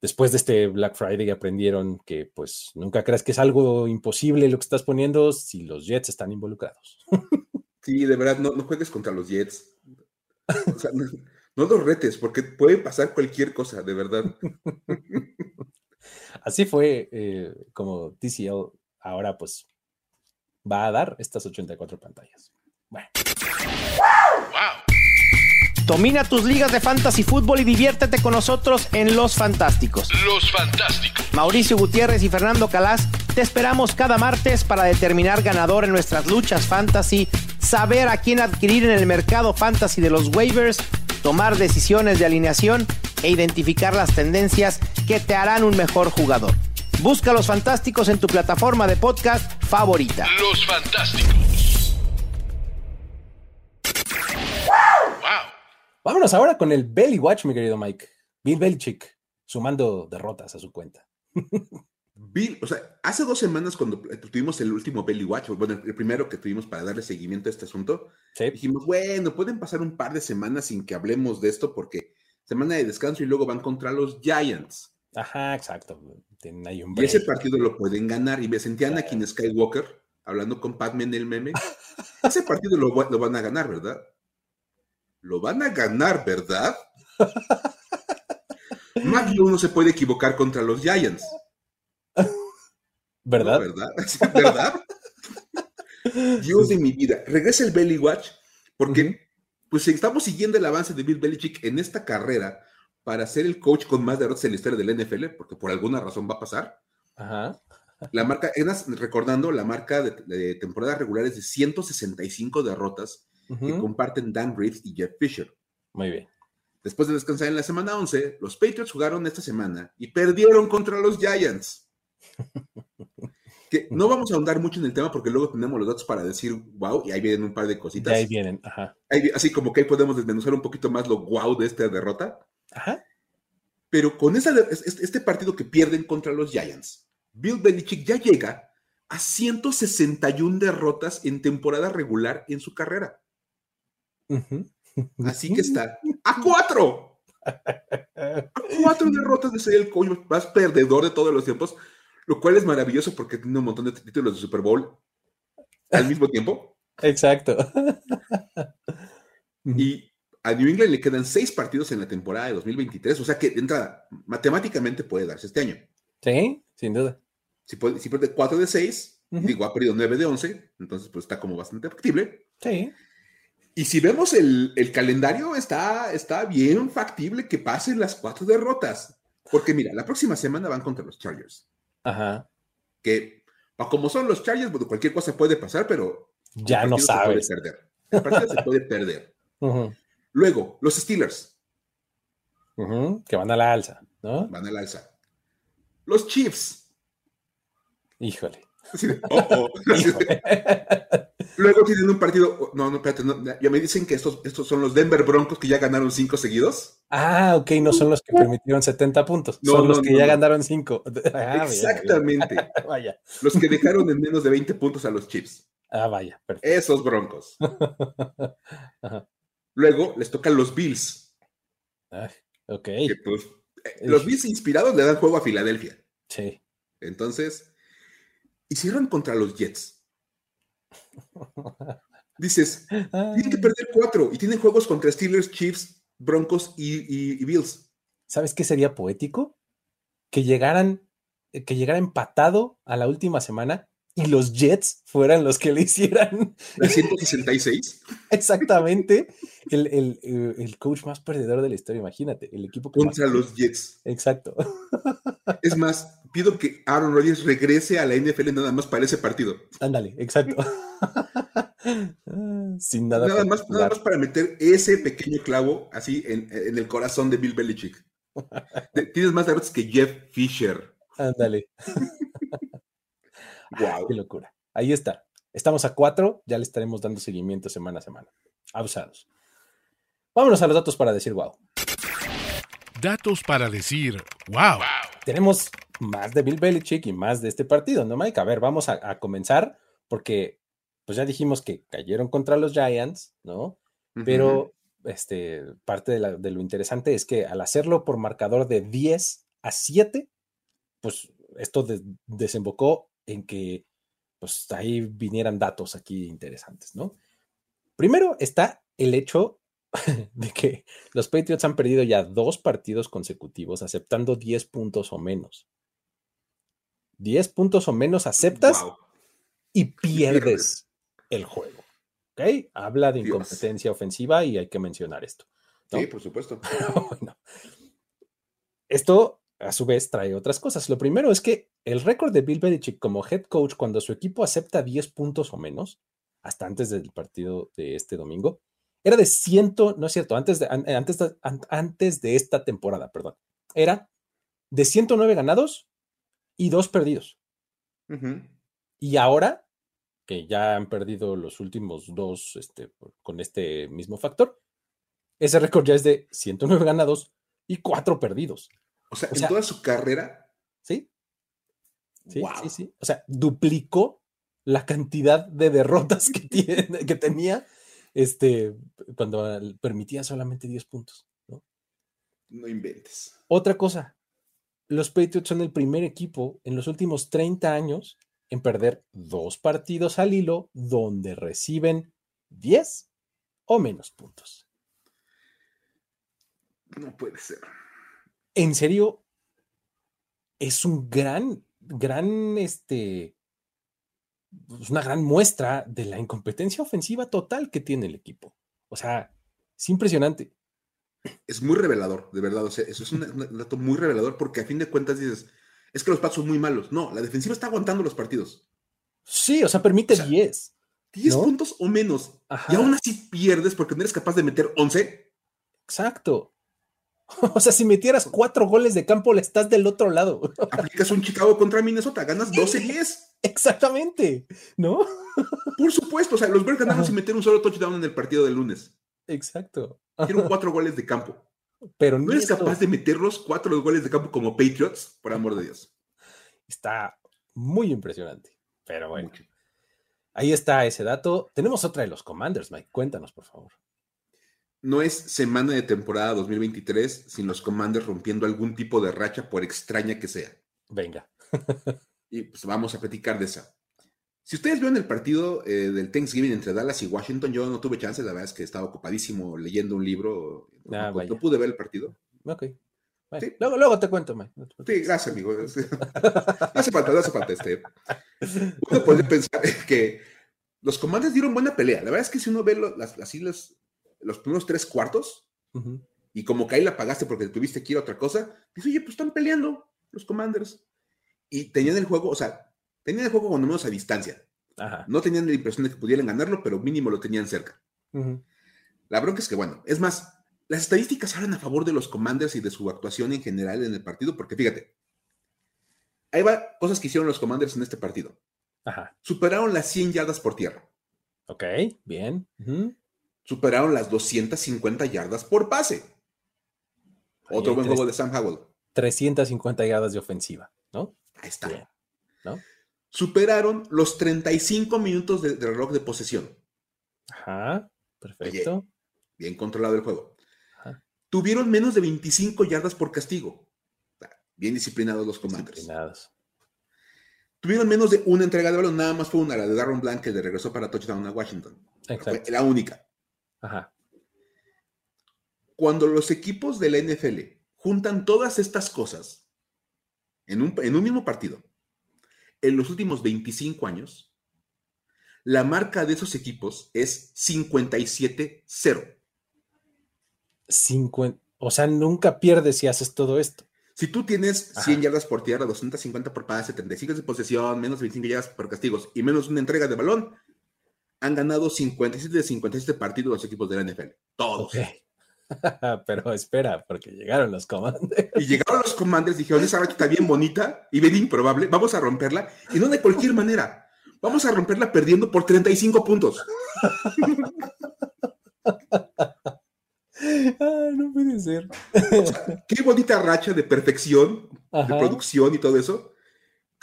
después de este Black Friday aprendieron que pues nunca creas que es algo imposible lo que estás poniendo si los Jets están involucrados. Sí, de verdad, no, juegues contra los Jets. O sea, no, los retes, porque puede pasar cualquier cosa, de verdad. Así fue eh, como TCL ahora pues va a dar estas 84 pantallas. Bueno. Domina tus ligas de fantasy fútbol y diviértete con nosotros en Los Fantásticos. Los Fantásticos. Mauricio Gutiérrez y Fernando Calas te esperamos cada martes para determinar ganador en nuestras luchas fantasy, saber a quién adquirir en el mercado fantasy de los waivers, tomar decisiones de alineación e identificar las tendencias que te harán un mejor jugador. Busca Los Fantásticos en tu plataforma de podcast favorita. Los Fantásticos. Vámonos ahora con el Belly Watch, mi querido Mike. Bill Belichick, sumando derrotas a su cuenta. Bill, o sea, hace dos semanas cuando tuvimos el último Belly Watch, bueno, el primero que tuvimos para darle seguimiento a este asunto, dijimos, bueno, pueden pasar un par de semanas sin que hablemos de esto porque semana de descanso y luego van contra los Giants. Ajá, exacto. Y ese partido lo pueden ganar. Y me sentían aquí en Skywalker hablando con Padme en el meme. ese partido lo van a ganar, ¿verdad? lo van a ganar, ¿verdad? Más de uno se puede equivocar contra los Giants. ¿Verdad? ¿Verdad? ¿Verdad? Dios de mi vida. Regresa el Belly Watch porque pues estamos siguiendo el avance de Bill Belichick en esta carrera para ser el coach con más derrotas en la historia del NFL, porque por alguna razón va a pasar. Ajá. La marca, recordando la marca de, de temporadas regulares de 165 derrotas que comparten Dan Reeves y Jeff Fisher. Muy bien. Después de descansar en la semana 11, los Patriots jugaron esta semana y perdieron contra los Giants. que no vamos a ahondar mucho en el tema porque luego tenemos los datos para decir wow y ahí vienen un par de cositas. ahí vienen, ajá. así como que ahí podemos desmenuzar un poquito más lo wow de esta derrota. Ajá. Pero con esa, este partido que pierden contra los Giants, Bill Belichick ya llega a 161 derrotas en temporada regular en su carrera. Así que está a cuatro. A cuatro derrotas de ser el coach más perdedor de todos los tiempos, lo cual es maravilloso porque tiene un montón de títulos de Super Bowl al mismo tiempo. Exacto. Y a New England le quedan seis partidos en la temporada de 2023, o sea que de entrada, matemáticamente puede darse este año. Sí, sin duda. Si, puede, si pierde 4 de 6, digo, ha perdido 9 de 11, entonces pues está como bastante factible. Sí. Y si vemos el, calendario, está, está bien factible que pasen las cuatro derrotas. Porque mira, la próxima semana van contra los Chargers. Ajá. Que, como son los Chargers, cualquier cosa puede pasar, pero ya no sabes. Se puede perder. El partido se puede perder. Luego, los Steelers. Que van a la alza, ¿no? Van a la alza. Los Chiefs. Híjole. Oh, oh. Luego tienen un partido. No, no, espérate. ya me dicen que estos, estos son los Denver Broncos que ya ganaron cinco seguidos. Ah, ok, no son los que permitieron 70 puntos. son los que ya ganaron cinco. Ah, Exactamente. vaya. Los que dejaron en menos de 20 puntos a los Chiefs. Ah, vaya. Esos Broncos. Luego les tocan los Bills. ok. Pues, eh, los Bills inspirados le dan juego a Filadelfia. Sí. Entonces, hicieron contra los Jets. Dices, tienen que perder cuatro y tienen juegos contra Steelers, Chiefs, Broncos y, Bills. ¿Sabes qué sería poético? Que llegaran, que llegara empatado a la última semana y los Jets fueran los que le hicieran. ¿La 166? Exactamente. El, coach más perdedor de la historia, imagínate. El equipo Contra los Jets. Exacto. Es más, pido que Aaron Rodgers regrese a la NFL nada más para ese partido. Ándale, exacto. Sin nada. Nada más, nada más, para meter ese pequeño clavo así en, el corazón de Bill Belichick. Tienes más derrotas que Jeff Fisher. Ándale. Wow. Qué locura. Ahí está. Estamos a cuatro, ya le estaremos dando seguimiento semana a semana. Abusados. Vámonos a los datos para decir wow. Datos para decir wow. Tenemos más de Bill Belichick y más de este partido, ¿no, Mike? A ver, vamos a, comenzar porque pues ya dijimos que cayeron contra los Giants, ¿no? Pero este, parte de, de, lo interesante es que al hacerlo por marcador de 10 a 7, pues esto desembocó en que pues ahí vinieran datos aquí interesantes, ¿no? Primero está el hecho de que los Patriots han perdido ya dos partidos consecutivos aceptando 10 puntos o menos. 10 puntos o menos aceptas y pierdes el juego. ¿Ok? Habla de incompetencia ofensiva y hay que mencionar esto. Sí, por supuesto. Esto a su vez trae otras cosas. Lo primero es que el récord de Bill Belichick como head coach cuando su equipo acepta 10 puntos o menos, hasta antes del partido de este domingo, era de 100, no es cierto, antes de, antes, antes de esta temporada, perdón, era de 109 ganados y 2 perdidos. Y ahora, que ya han perdido los últimos dos este, con este mismo factor, ese récord ya es de 109 ganados y 4 perdidos. O sea, en toda su carrera. Sí. Sí, sí, sí. O sea, duplicó la cantidad de derrotas que, tiene, que tenía este, cuando permitía solamente 10 puntos. ¿no? no inventes. Otra cosa, los Patriots son el primer equipo en los últimos 30 años en perder dos partidos al hilo donde reciben 10 o menos puntos. No puede ser en serio, es un gran, gran, este, pues, una gran muestra de la incompetencia ofensiva total que tiene el equipo. O sea, es impresionante. Es muy revelador, de verdad. O sea, eso es un, dato muy revelador porque a fin de cuentas dices, es que los pasos son muy malos. No, la defensiva está aguantando los partidos. Sí, o sea, permite 10. 10 puntos o menos. Y aún así pierdes porque no eres capaz de meter 11. Exacto. O sea, si metieras cuatro goles de campo, le estás del otro lado. Aplicas un Chicago contra Minnesota, ganas 12-10. Exactamente, ¿no? Por supuesto, o sea, los Bears ganaron sin meter un solo touchdown en el partido del lunes. Exacto. Hicieron cuatro goles de campo. Pero no eres capaz de meter los cuatro goles de campo como Patriots, por amor de Dios. Está muy impresionante. Pero bueno, ahí está ese dato. Tenemos otra de los Commanders, Mike. Cuéntanos, por favor no es semana de temporada 2023 sin los Commanders rompiendo algún tipo de racha, por extraña que sea. Venga. y pues vamos a platicar de esa. Si ustedes vieron el partido eh, del Thanksgiving entre Dallas y Washington, yo no tuve chance, la verdad es que estaba ocupadísimo leyendo un libro. Ah, no, pude ver el partido. Ok. luego, luego, te cuento, Mike. sí, gracias, amigo. no hace falta, no hace falta. Este. Uno puede pensar que los comandos dieron buena pelea. La verdad es que si uno ve las, las, los primeros tres cuartos, y como que ahí la pagaste porque tuviste que ir a otra cosa, dices, oye, pues están peleando los commanders. Y tenían el juego, o sea, tenían el juego cuando menos a distancia. No tenían la impresión de que pudieran ganarlo, pero mínimo lo tenían cerca. La bronca es que, bueno, es más, las estadísticas hablan a favor de los commanders y de su actuación en general en el partido, porque fíjate, ahí va cosas que hicieron los commanders en este partido. Superaron las 100 yardas por tierra. Ok, bien. Superaron las 250 yardas por pase. Otro buen juego de Sam Howell. 350 yardas de ofensiva, ¿no? Ahí está. ¿no? Superaron los 35 minutos de, reloj de posesión. Ajá, perfecto. bien controlado el juego. Tuvieron menos de 25 yardas por castigo. Bien disciplinados los comandos. Disciplinados. Tuvieron menos de una entrega de balón, nada más fue una, la de Darren Blank, que le regresó para touchdown a Washington. Exacto. la única. Ajá. Cuando los equipos de la NFL juntan todas estas cosas en un, en un mismo partido, en los últimos 25 años, la marca de esos equipos es 57-0. O sea, nunca pierdes si haces todo esto. Si tú tienes 100 yardas por tierra, 250 por pase, 75 de posesión, menos 25 yardas por castigos y menos una entrega de balón, han ganado 57 de 57 partidos los equipos de la NFL. Todos. Pero espera, porque llegaron los comandos. Y llegaron los comandos, dijeron, esa racha está bien bonita y bien improbable, vamos a romperla. Y no de cualquier manera. Vamos a romperla perdiendo por 35 puntos. no puede ser. qué bonita racha de perfección, de producción y todo eso.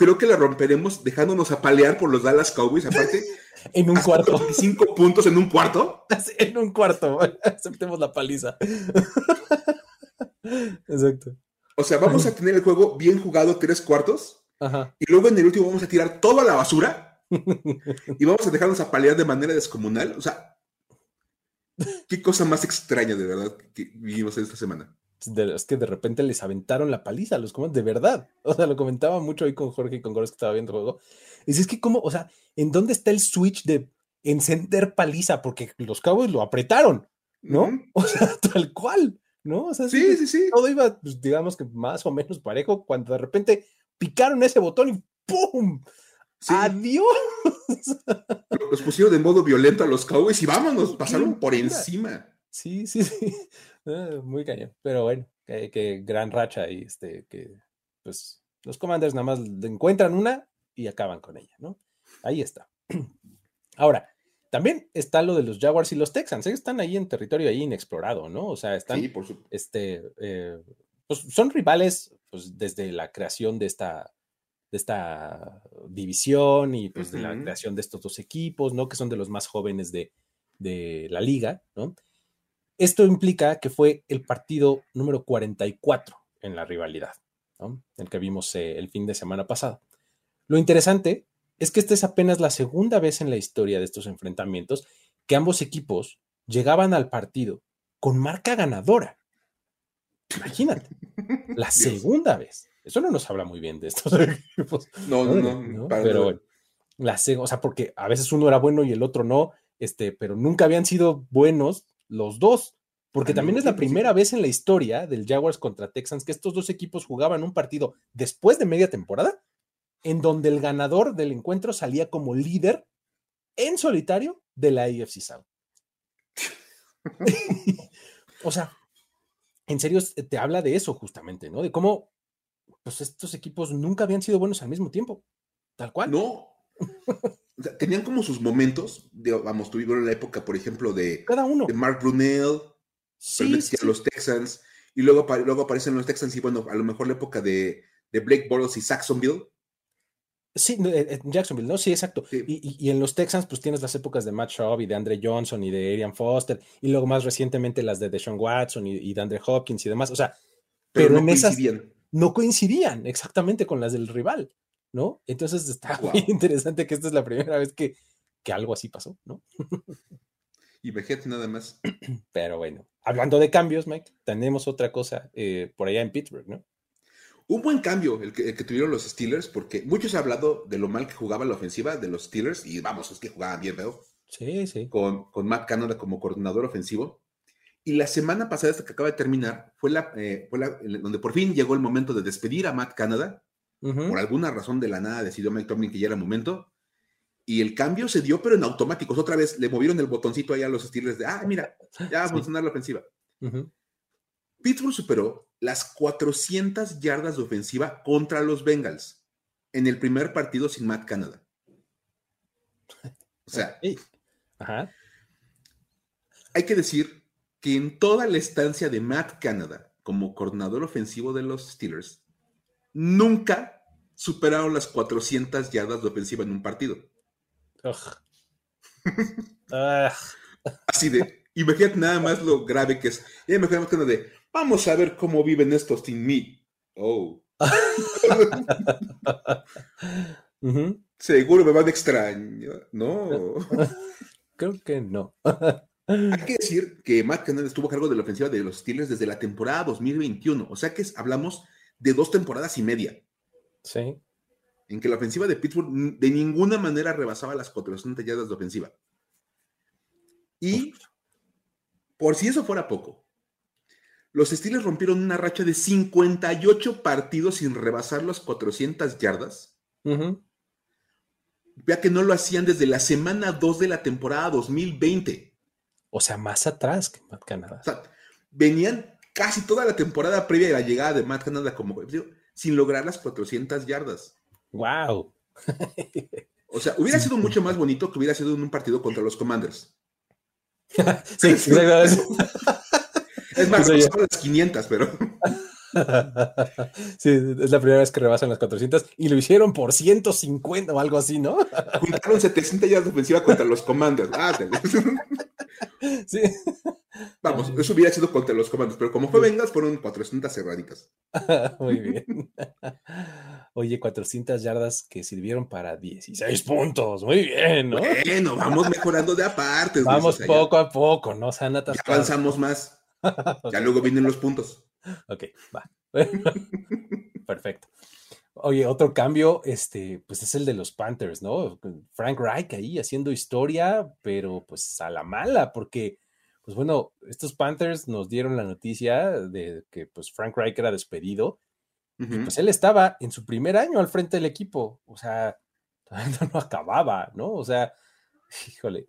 Creo que la romperemos dejándonos apalear por los Dallas Cowboys, aparte. en un cuarto. 25 puntos en un cuarto. En un cuarto. Aceptemos la paliza. Exacto. O sea, vamos a tener el juego bien jugado tres cuartos. Y luego en el último vamos a tirar toda la basura. y vamos a dejarnos apalear de manera descomunal. O sea, Qué cosa más extraña, de verdad, que vivimos esta semana. Es que de repente les aventaron la paliza a los comandos, de verdad. O sea, lo comentaba mucho hoy con Jorge y con Gómez que estaba viendo el juego. Y es que, ¿cómo? O sea, ¿en dónde está el switch de encender paliza? Porque los cabos lo apretaron, ¿no? O sea, tal cual, ¿no? O sea, sí, sí, sí. Todo iba, pues, digamos que más o menos parejo, cuando de repente picaron ese botón y ¡pum! ¡Adiós! Los pusieron de modo violento a los Cowboys y vámonos, pasaron por encima. Sí, sí, sí. Ah, muy cañón. Pero bueno, que, gran racha y este, que pues los Commanders nada más encuentran una y acaban con ella, ¿no? Ahí está. Ahora, también está lo de los Jaguars y los Texans, ¿eh? están ahí en territorio ahí inexplorado, ¿no? O sea, están, por este, eh, pues son rivales, pues desde la creación de esta, de esta división y pues de la creación de estos dos equipos, ¿no? Que son de los más jóvenes de, la liga, ¿no? Esto implica que fue el partido número 44 en la rivalidad, ¿no? El que vimos eh, el fin de semana pasado. Lo interesante es que esta es apenas la segunda vez en la historia de estos enfrentamientos que ambos equipos llegaban al partido con marca ganadora. Imagínate, la segunda vez. Eso no nos habla muy bien de estos equipos. No, no, no. Pero bueno, la, o sea, porque a veces uno era bueno y el otro no, este, pero nunca habían sido buenos los dos. Porque también es la primera vez en la historia del Jaguars contra Texans que estos dos equipos jugaban un partido después de media temporada, en donde el ganador del encuentro salía como líder en solitario de la AFC South. o sea, en serio te habla de eso justamente, ¿no? De cómo pues estos equipos nunca habían sido buenos al mismo tiempo, tal cual. No. Tenían como sus momentos, vamos, tuvieron la época, por ejemplo, de, Cada uno. de Mark Brunell, sí, los Texans, y luego, luego aparecen los Texans, y bueno, a lo mejor la época de, de Blake Bortles y Saxonville. Sí, en Jacksonville, ¿no? Sí, exacto. Y, en los Texans, pues tienes las épocas de Matt Schaub y de Andre Johnson y de Arian Foster, y luego más recientemente las de Deshaun Watson y, de Andre Hopkins y demás. O sea, pero, en esas no coincidían exactamente con las del rival, ¿no? Entonces está muy interesante que esta es la primera vez que, algo así pasó, ¿no? y Vegeta nada más. Pero bueno, hablando de cambios, Mike, tenemos otra cosa eh, por allá en Pittsburgh, ¿no? Un buen cambio el que, tuvieron los Steelers, porque muchos han hablado de lo mal que jugaba la ofensiva de los Steelers, y vamos, es que jugaban bien, veo. Sí, sí. Con, con Matt Canada como coordinador ofensivo. Y la semana pasada, esta que acaba de terminar, fue la, eh, fue la donde por fin llegó el momento de despedir a Matt Canada. Por alguna razón de la nada decidió Mike Tomlin que ya era momento. Y el cambio se dio, pero en automáticos. Otra vez le movieron el botoncito ahí a los Steelers de, ah, mira, ya va a funcionar la ofensiva. Pittsburgh superó las 400 yardas de ofensiva contra los Bengals en el primer partido sin Matt Canada. O sea, hay que decir que en toda la estancia de Matt Canada como coordinador ofensivo de los Steelers, nunca superaron las 400 yardas de ofensiva en un partido. Así de, imagínate nada más lo grave que es. Y me más de, vamos a ver cómo viven estos sin mí. Oh. Seguro me van extraño. No. Creo que no. Hay que decir que Matt Canada estuvo a cargo de la ofensiva de los Steelers desde la temporada 2021. O sea que hablamos de dos temporadas y media. Sí en que la ofensiva de Pittsburgh de ninguna manera rebasaba las 400 yardas de ofensiva. Y por si eso fuera poco, los Steelers rompieron una racha de 58 partidos sin rebasar las 400 yardas. Vea que no lo hacían desde la semana 2 de la temporada 2020. O sea, más atrás que Matt Canada. O sea, venían casi toda la temporada previa a la llegada de Matt Canada como sin lograr las 400 yardas. ¡Wow! o sea, hubiera sido mucho más bonito que hubiera sido en un partido contra los Commanders. sí, exacto. es más, son las 500, pero. sí, es la primera vez que rebasan las 400 y lo hicieron por 150 o algo así, ¿no? Juntaron 700 yardas ofensiva contra los Commanders. Ah, sí. Vamos, eso hubiera sido contra los Commanders, pero como fue Vengas, fueron 400 cerraditas. Muy bien. Oye, 400 yardas que sirvieron para 16 puntos. Muy bien, ¿no? Bueno, vamos mejorando de aparte. Vamos poco a poco, ¿no? Ya avanzamos más. Ya luego vienen los puntos. Ok, va. Perfecto. Oye, otro cambio, este, pues es el de los Panthers, ¿no? Frank Reich ahí haciendo historia, pero pues a la mala, porque, pues bueno, estos Panthers nos dieron la noticia de que pues Frank Reich era despedido pues él estaba en su primer año al frente del equipo, o sea, todavía no acababa, ¿no? O sea, híjole,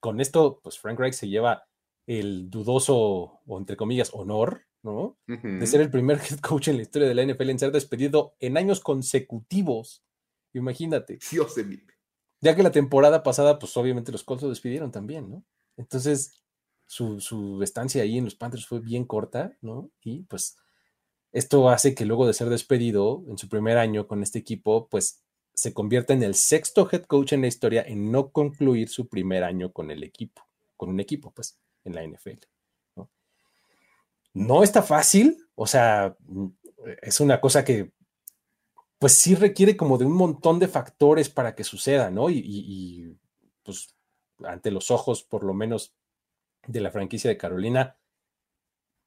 con esto, pues Frank Reich se lleva el dudoso, o entre comillas, honor, ¿no? De ser el primer head coach en la historia de la NFL en ser despedido en años consecutivos. Imagínate. Dios de mí. Ya que la temporada pasada, pues obviamente los Colts lo despidieron también, ¿no? Entonces, su, su estancia ahí en los Panthers fue bien corta, ¿no? Y pues esto hace que luego de ser despedido en su primer año con este equipo, pues se convierta en el sexto head coach en la historia en no concluir su primer año con el equipo, con un equipo, pues, en la NFL. No, está fácil, o sea, es una cosa que, pues sí requiere como de un montón de factores para que suceda, ¿no? Y, y pues ante los ojos, por lo menos, de la franquicia de Carolina,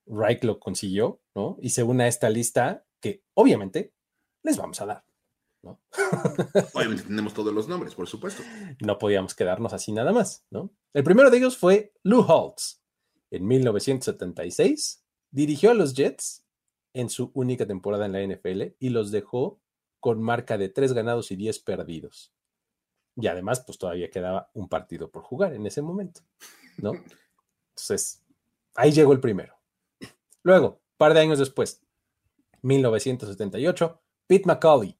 Reich lo consiguió, ¿no? Y se une a esta lista que obviamente les vamos a dar, ¿no? obviamente tenemos todos los nombres, por supuesto. No podíamos quedarnos así nada más, ¿no? El primero de ellos fue Lou Holtz. En 1976 dirigió a los Jets en su única temporada en la NFL y los dejó con marca de tres ganados y diez perdidos. Y además, pues todavía quedaba un partido por jugar en ese momento, ¿no? Entonces, ahí llegó el primero. Luego, par de años después, 1978, Pete McCauley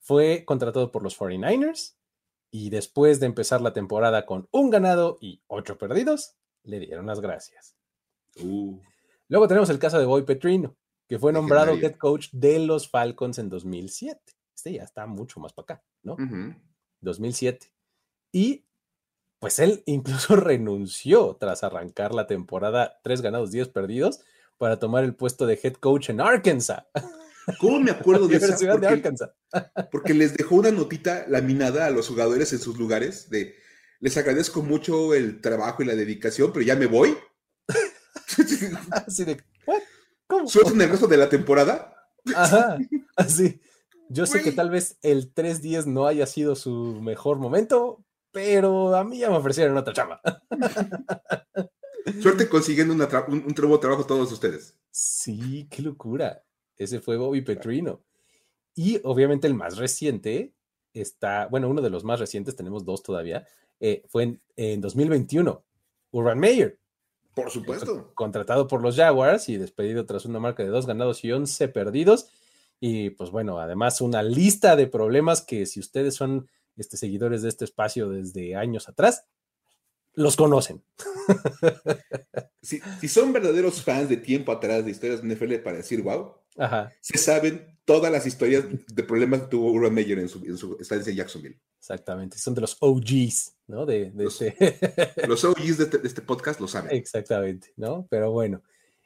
fue contratado por los 49ers y después de empezar la temporada con un ganado y ocho perdidos, le dieron las gracias. Uh. Luego tenemos el caso de Boy Petrino, que fue nombrado head coach de los Falcons en 2007. Este ya está mucho más para acá, ¿no? 2007. Y pues él incluso renunció tras arrancar la temporada, tres ganados, diez perdidos, para tomar el puesto de head coach en Arkansas. ¿Cómo me acuerdo de eso? Porque, porque les dejó una notita laminada a los jugadores en sus lugares de les agradezco mucho el trabajo y la dedicación, pero ya me voy. Así de, ¿Cómo? ¿Sueltan el resto de la temporada? Ajá, así. Yo sé que tal vez el 3-10 no haya sido su mejor momento, pero a mí ya me ofrecieron otra chamba. Suerte consiguiendo un, un, nuevo trabajo todos ustedes. Sí, qué locura. Ese fue Bobby Petrino. Y obviamente el más reciente está, bueno, uno de los más recientes, tenemos dos todavía, eh, fue en, en 2021, Urban Meyer. Por supuesto. Contratado por los Jaguars y despedido tras una marca de dos ganados y once perdidos. Y pues bueno, además una lista de problemas que si ustedes son este, seguidores de este espacio desde años atrás, los conocen. Si, son verdaderos fans de tiempo atrás de historias de NFL para decir wow, se saben todas las historias de problemas que tuvo Urban Meyer en su, en su estancia en Jacksonville. Exactamente, son de los OGs, ¿no? De, los, este... los OGs de este, de este, podcast lo saben. Exactamente, ¿no? Pero bueno.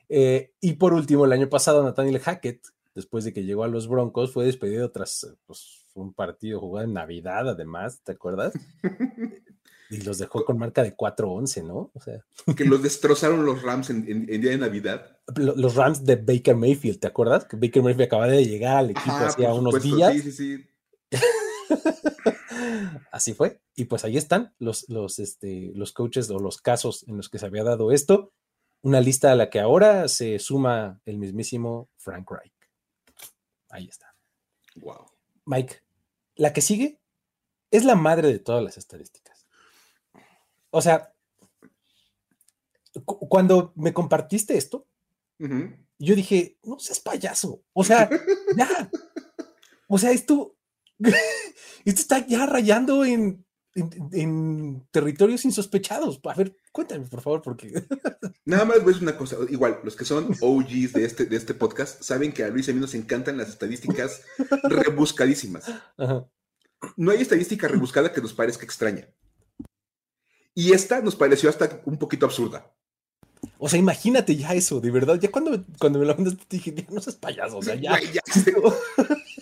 Eh, y por último, el año pasado, Nathaniel Hackett, después de que llegó a los Broncos, fue despedido tras pues, un partido jugado en Navidad, además, ¿te acuerdas? y los dejó con marca de 4-11, ¿no? O sea. Que los destrozaron los Rams en, día de Navidad. Los Rams de Baker Mayfield, ¿te acuerdas? Que Baker Mayfield acaba de llegar al equipo hacía unos días. Sí, sí, sí. Así fue. Y pues ahí están los, los, este, los coaches o los casos en los que se había dado esto. Una lista a la que ahora se suma el mismísimo Frank Reich. Ahí está. Wow. Mike, la que sigue es la madre de todas las estadísticas. O sea, cuando me compartiste esto, yo dije, no seas payaso. O sea, ya. O sea, esto, esto está ya rayando en, en, territorios insospechados. A ver, cuéntame, por favor, porque. Nada más ves una cosa. Igual, los que son OGs de este, de este podcast saben que a Luis y a mí nos encantan las estadísticas rebuscadísimas. No hay estadística rebuscada que nos parezca extraña. Y esta nos pareció hasta un poquito absurda. O sea, imagínate ya eso, de verdad. Ya cuando, cuando me lo mandaste dije, no seas payaso, o sea, ya.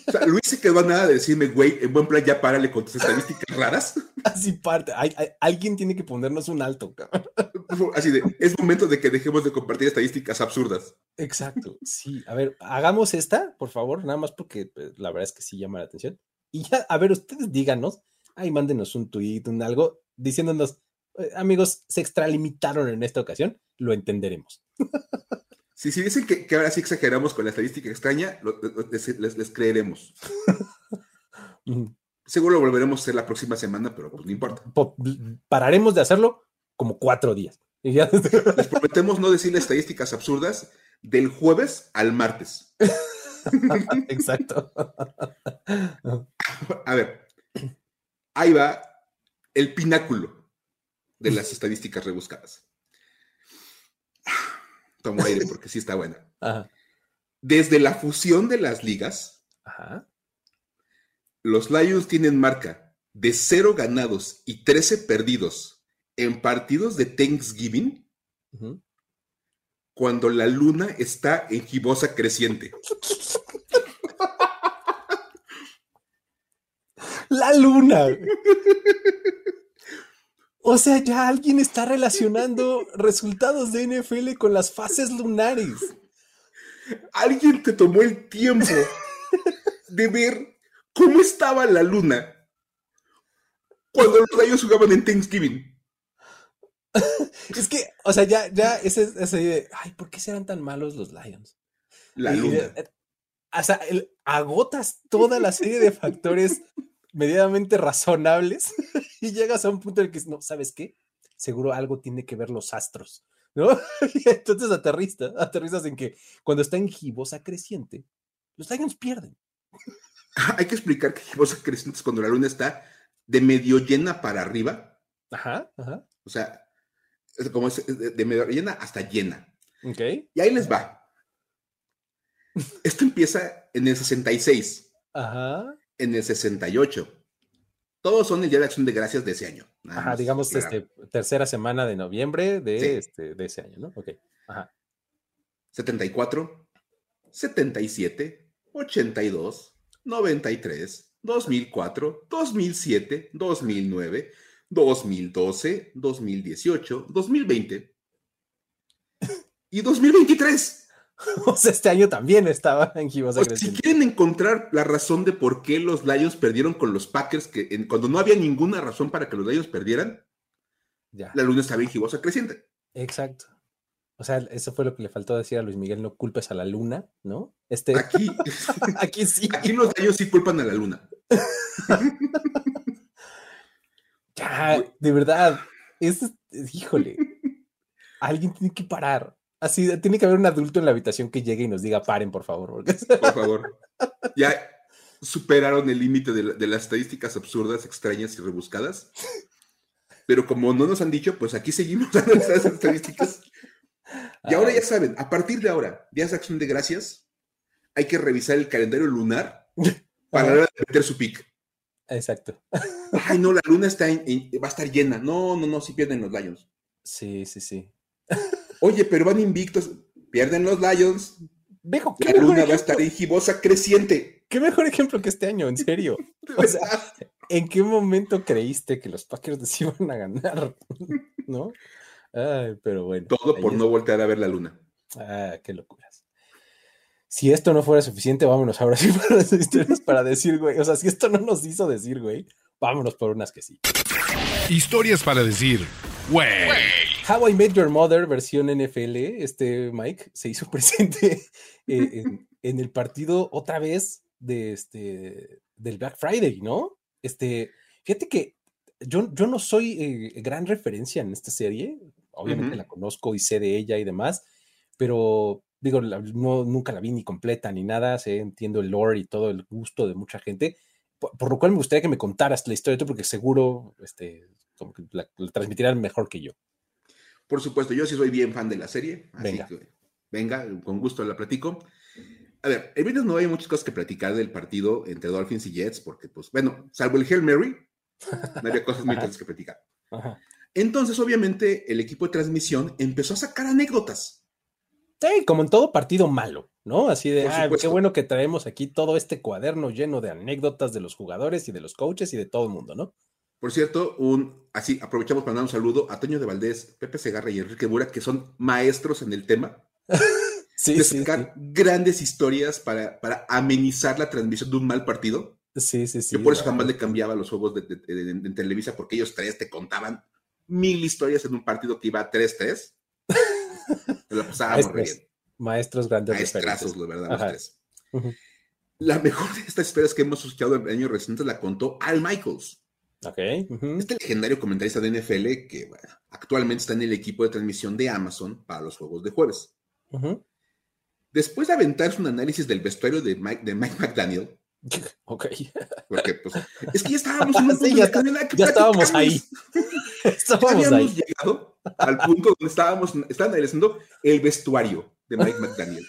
o sea, Luis se quedó a nada de decirme, güey, en buen plan ya párale con tus estadísticas raras. Así parte. alguien tiene que ponernos un alto, Así de, es momento de que dejemos de compartir estadísticas absurdas. Exacto, sí. A ver, hagamos esta, por favor, nada más porque pues, la verdad es que sí llama la atención. Y ya, a ver, ustedes díganos, ahí mándenos un tweet, un algo, diciéndonos, eh, amigos, se extralimitaron en esta ocasión, lo entenderemos. Si, si dicen que, ahora sí exageramos con la estadística extraña, les, creeremos. Seguro lo volveremos a hacer la próxima semana, pero pues no importa. Pararemos de hacerlo como cuatro días. Les prometemos no decir estadísticas absurdas del jueves al martes. Exacto. A ver, ahí va el pináculo de las estadísticas rebuscadas. Tomo aire porque sí está buena. Desde la fusión de las ligas, los Lions tienen marca de 0 ganados y 13 perdidos en partidos de Thanksgiving cuando la luna está en gibosa creciente. La luna. O sea, ya alguien está relacionando resultados de NFL con las fases lunares. Alguien te tomó el tiempo de ver cómo estaba la luna cuando los Lions jugaban en Thanksgiving. Es que, o sea, ya, ya, ese, ese de, ay, ¿por qué serán tan malos los Lions? La luna. Eh, o sea, agotas toda la serie de factores medianamente razonables y llegas a un punto en el que no, ¿sabes qué? Seguro algo tiene que ver los astros, ¿no? Y entonces aterrizas, aterrizas en que cuando está en gibosa creciente, los Lions pierden. Hay que explicar que gibosa creciente es cuando la luna está de medio llena para arriba. Ajá, ajá. O sea, es como de medio llena hasta llena. Ok. Y ahí les va. Esto empieza en el 66. Ajá en el 68. Todos son el Día de Acción de Gracias de ese año. Ajá, digamos, este, tercera semana de noviembre de, este, de ese año, ¿no? Ok. Ajá. 74, 77, 82, 93, 2004, 2007, 2009, 2012, 2018, 2020 y 2023. o sea, este año también estaba en gibosa creciente. Si quieren encontrar la razón de por qué los Lions perdieron con los Packers, que cuando no había ninguna razón para que los Lions perdieran, ya. la luna estaba en gibosa creciente. Exacto. O sea, eso fue lo que le faltó decir a Luis Miguel, no culpes a la luna, ¿no? Este... Aquí, aquí sí. Aquí los Lions sí culpan a la luna. ya, de verdad. Es, híjole. Alguien tiene que parar. Así, tiene que haber un adulto en la habitación que llegue y nos diga, paren, por favor. Por favor. Ya superaron el límite de, las estadísticas absurdas, extrañas y rebuscadas. Pero como no nos han dicho, pues aquí seguimos dando esas estadísticas. Y ahora ya saben, a partir de ahora, días de acción de gracias, hay que revisar el calendario lunar para meter su pick. Exacto. Ay, no, la luna está va a estar llena. No, no, no, si pierden los Lions. Sí, sí, sí. Oye, pero van invictos. Pierden los Lions. la luna va a estar en gibosa creciente. Qué mejor ejemplo que este año, en serio. o sea, ¿en qué momento creíste que los Packers les iban a ganar? ¿No? Ay, pero bueno. Todo por no voltear a ver la luna. Ah, qué locuras. Si esto no fuera suficiente, vámonos ahora sí para las historias para decir, güey. O sea, si esto no nos hizo decir, güey, vámonos por unas que sí. Historias para decir, güey. How I Met Your Mother, versión NFL, este Mike se hizo presente eh, en, el partido otra vez de este, del Black Friday, ¿no? Este, fíjate que yo, yo no soy eh, gran referencia en esta serie, obviamente la conozco y sé de ella y demás, pero digo, no, nunca la vi ni completa ni nada, sé, entiendo el lore y todo el gusto de mucha gente, por, lo cual me gustaría que me contaras la historia, porque seguro este, como que la, la transmitirán mejor que yo. Por supuesto, yo sí soy bien fan de la serie. Así venga. Que, venga, con gusto la platico. A ver, el viernes no hay muchas cosas que platicar del partido entre Dolphins y Jets, porque, pues, bueno, salvo el Hail Mary, no había cosas muy que platicar. Entonces, obviamente, el equipo de transmisión empezó a sacar anécdotas. Sí, como en todo partido malo, ¿no? Así de, ah, qué bueno que traemos aquí todo este cuaderno lleno de anécdotas de los jugadores y de los coaches y de todo el mundo, ¿no? Por cierto, un, así aprovechamos para dar un saludo a Toño de Valdés, Pepe Segarra y Enrique Bura, que son maestros en el tema. sí, de sacar grandes historias para, para amenizar la transmisión de un mal partido. Sí, sí, sí. Que por eso jamás le cambiaba los juegos de, Televisa, porque ellos tres te contaban mil historias en un partido que iba a 3-3. lo pasábamos maestros, Maestros grandes. Maestrazos, la verdad, los tres. La mejor de estas historias que hemos escuchado en años recientes la contó Al Michaels. Este legendario comentarista de NFL que actualmente está en el equipo de transmisión de Amazon para los juegos de jueves. Después de aventarse un análisis del vestuario de Mike, de Mike McDaniel. Ok. Porque, pues, es que ya estábamos en un punto ya, ya estábamos ahí. estábamos ya habíamos llegado al punto donde estábamos, estaban analizando el vestuario de Mike McDaniel.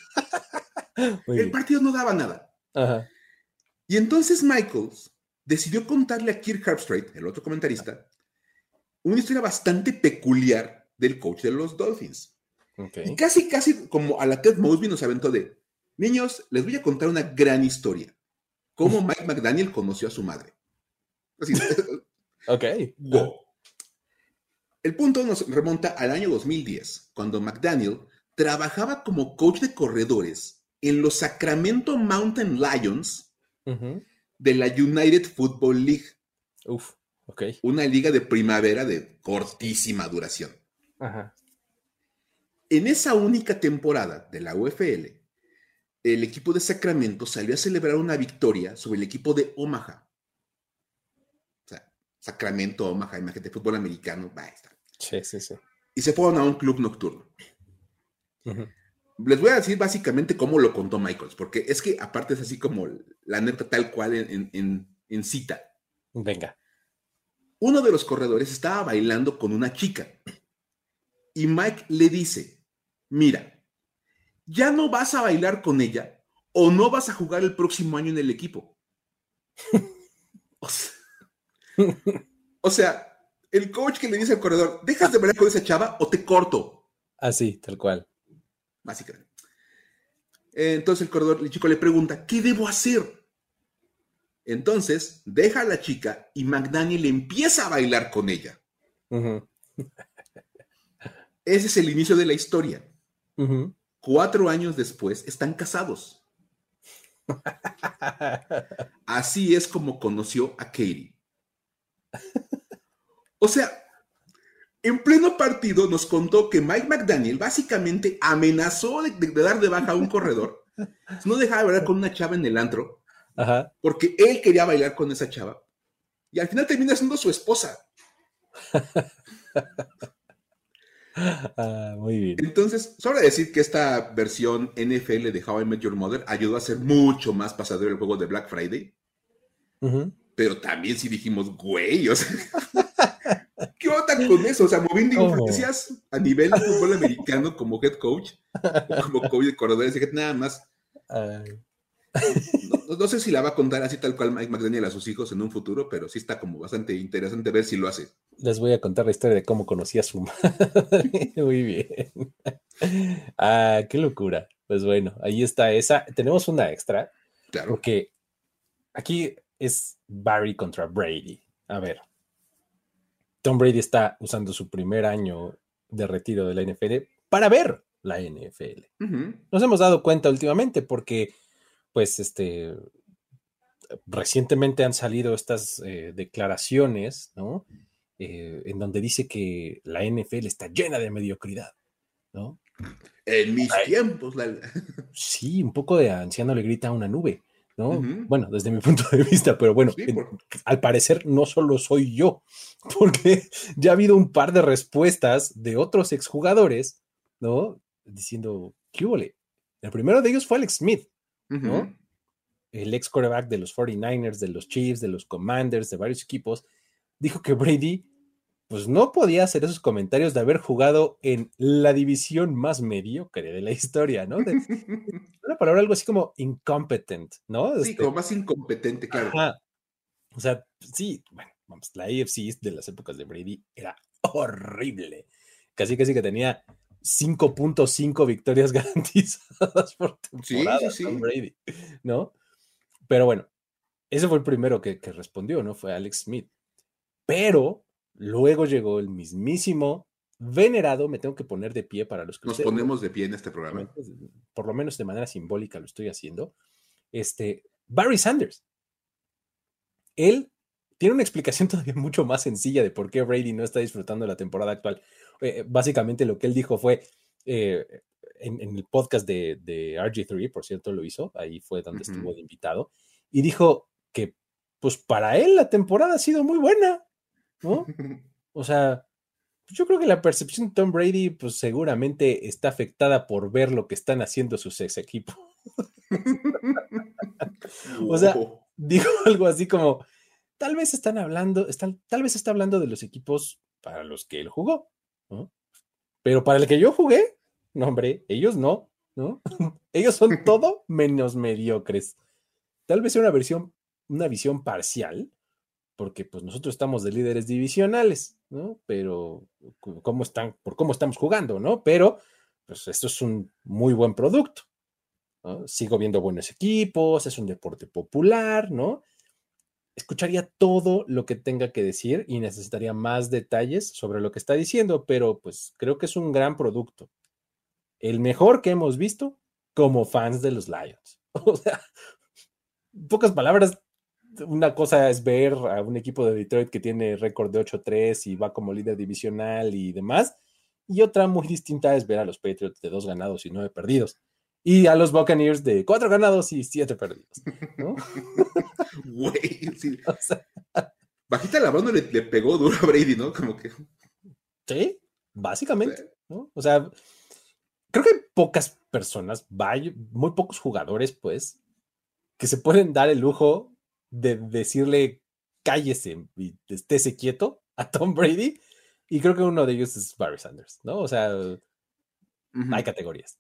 el partido no daba nada. Y entonces Michaels decidió contarle a Kirk Herbstreit, el otro comentarista, una historia bastante peculiar del coach de los Dolphins. Y casi, casi como a la Ted Mosby nos aventó de, niños, les voy a contar una gran historia. Cómo Mike McDaniel conoció a su madre. Así, ok. El punto nos remonta al año 2010, cuando McDaniel trabajaba como coach de corredores en los Sacramento Mountain Lions, de la United Football League. Uf, ok. Una liga de primavera de cortísima duración. En esa única temporada de la UFL, el equipo de Sacramento salió a celebrar una victoria sobre el equipo de Omaha. O sea, Sacramento, Omaha, imagínate, fútbol americano, va a estar. Sí, sí, sí. Y se fueron a un club nocturno. Les voy a decir básicamente cómo lo contó Michaels, porque es que aparte es así como la anécdota tal cual en, cita. Venga. Uno de los corredores estaba bailando con una chica y Mike le dice, mira, ya no vas a bailar con ella o no vas a jugar el próximo año en el equipo. o, sea, el coach que le dice al corredor, dejas de bailar con esa chava o te corto. Así, tal cual básicamente. Entonces el corredor, el chico le pregunta, ¿qué debo hacer? Entonces deja a la chica y McDaniel empieza a bailar con ella. Ese es el inicio de la historia. cuatro años después están casados. Así es como conoció a Katie. O sea, en pleno partido nos contó que Mike McDaniel básicamente amenazó de, dar de baja a un corredor. No dejaba de bailar con una chava en el antro. Porque él quería bailar con esa chava. Y al final termina siendo su esposa. Ah, muy bien. Entonces, sobra decir que esta versión NFL de How I Met Your Mother ayudó a ser mucho más pasadero el juego de Black Friday. Pero también si dijimos, güey, o sea, ¿qué onda con eso? O sea, moviendo influencias a nivel de fútbol americano como head coach, como coach de corredores, nada más. No, sé si la va a contar así tal cual Mike McDaniel a sus hijos en un futuro, pero sí está como bastante interesante ver si lo hace. Les voy a contar la historia de cómo conocí a su madre. Muy bien. Ah, qué locura. Pues bueno, ahí está esa. Tenemos una extra. Claro. Porque aquí es Barry contra Brady. A ver. Tom Brady está usando su primer año de retiro de la NFL para ver la NFL. Nos hemos dado cuenta últimamente porque pues este, recientemente han salido estas eh, declaraciones, ¿no? Eh, en donde dice que la NFL está llena de mediocridad, ¿no? En mis tiempos. Sí, un poco de anciano le grita a una nube, ¿no? Bueno, desde mi punto de vista, pero bueno, al parecer no solo soy yo, porque ya ha habido un par de respuestas de otros exjugadores, ¿no? Diciendo, ¿qué huele? El primero de ellos fue Alex Smith, el ex quarterback de los 49ers, de los Chiefs, de los Commanders, de varios equipos, dijo que Brady pues no podía hacer esos comentarios de haber jugado en la división más mediocre de la historia, ¿no? una palabra algo así como incompetent, ¿no? Sí, este como más incompetente, claro. O sea, sí, bueno, vamos, la AFC de las épocas de Brady era horrible. Casi casi que tenía 5.5 victorias garantizadas por temporada sí, Brady, ¿no? Pero bueno, ese fue el primero que, respondió, ¿no? Fue Alex Smith. Pero luego llegó el mismísimo venerado, me tengo que poner de pie para los que nos ponemos de pie en este programa. Por lo menos de manera simbólica lo estoy haciendo. Este, Barry Sanders. Él tiene una explicación todavía mucho más sencilla de por qué Brady no está disfrutando la temporada actual. Eh, básicamente lo que él dijo fue, eh, en, el podcast de, RG3, por cierto, lo hizo, ahí fue donde estuvo de invitado, y dijo que, pues para él la temporada ha sido muy buena, ¿no? O sea, yo creo que la percepción de Tom Brady, pues seguramente está afectada por ver lo que están haciendo sus ex equipos. o sea, dijo algo así como, tal vez están hablando, están, tal vez está hablando de los equipos para los que él jugó, pero para el que yo jugué, no, hombre, ellos no, ¿no? ellos son todo menos mediocres. Tal vez sea una versión, una visión parcial, porque pues nosotros estamos de líderes divisionales, ¿no? Pero cómo están, por cómo estamos jugando, ¿no? Pero pues esto es un muy buen producto. Sigo viendo buenos equipos, es un deporte popular, ¿no? escucharía todo lo que tenga que decir y necesitaría más detalles sobre lo que está diciendo, pero pues creo que es un gran producto. El mejor que hemos visto como fans de los Lions. O sea, pocas palabras, una cosa es ver a un equipo de Detroit que tiene récord de 8-3 y va como líder divisional y demás, y otra muy distinta es ver a los Patriots de dos ganados y nueve perdidos y a los Buccaneers de cuatro ganados y siete perdidos. ¿no? Güey, Bajita la mano le, pegó duro a Brady, ¿no? Como que. Sí, básicamente. ¿no? O sea, creo que hay pocas personas, muy pocos jugadores, pues, que se pueden dar el lujo de decirle cállese y estése quieto a Tom Brady. Y creo que uno de ellos es Barry Sanders, ¿no? O sea, hay categorías.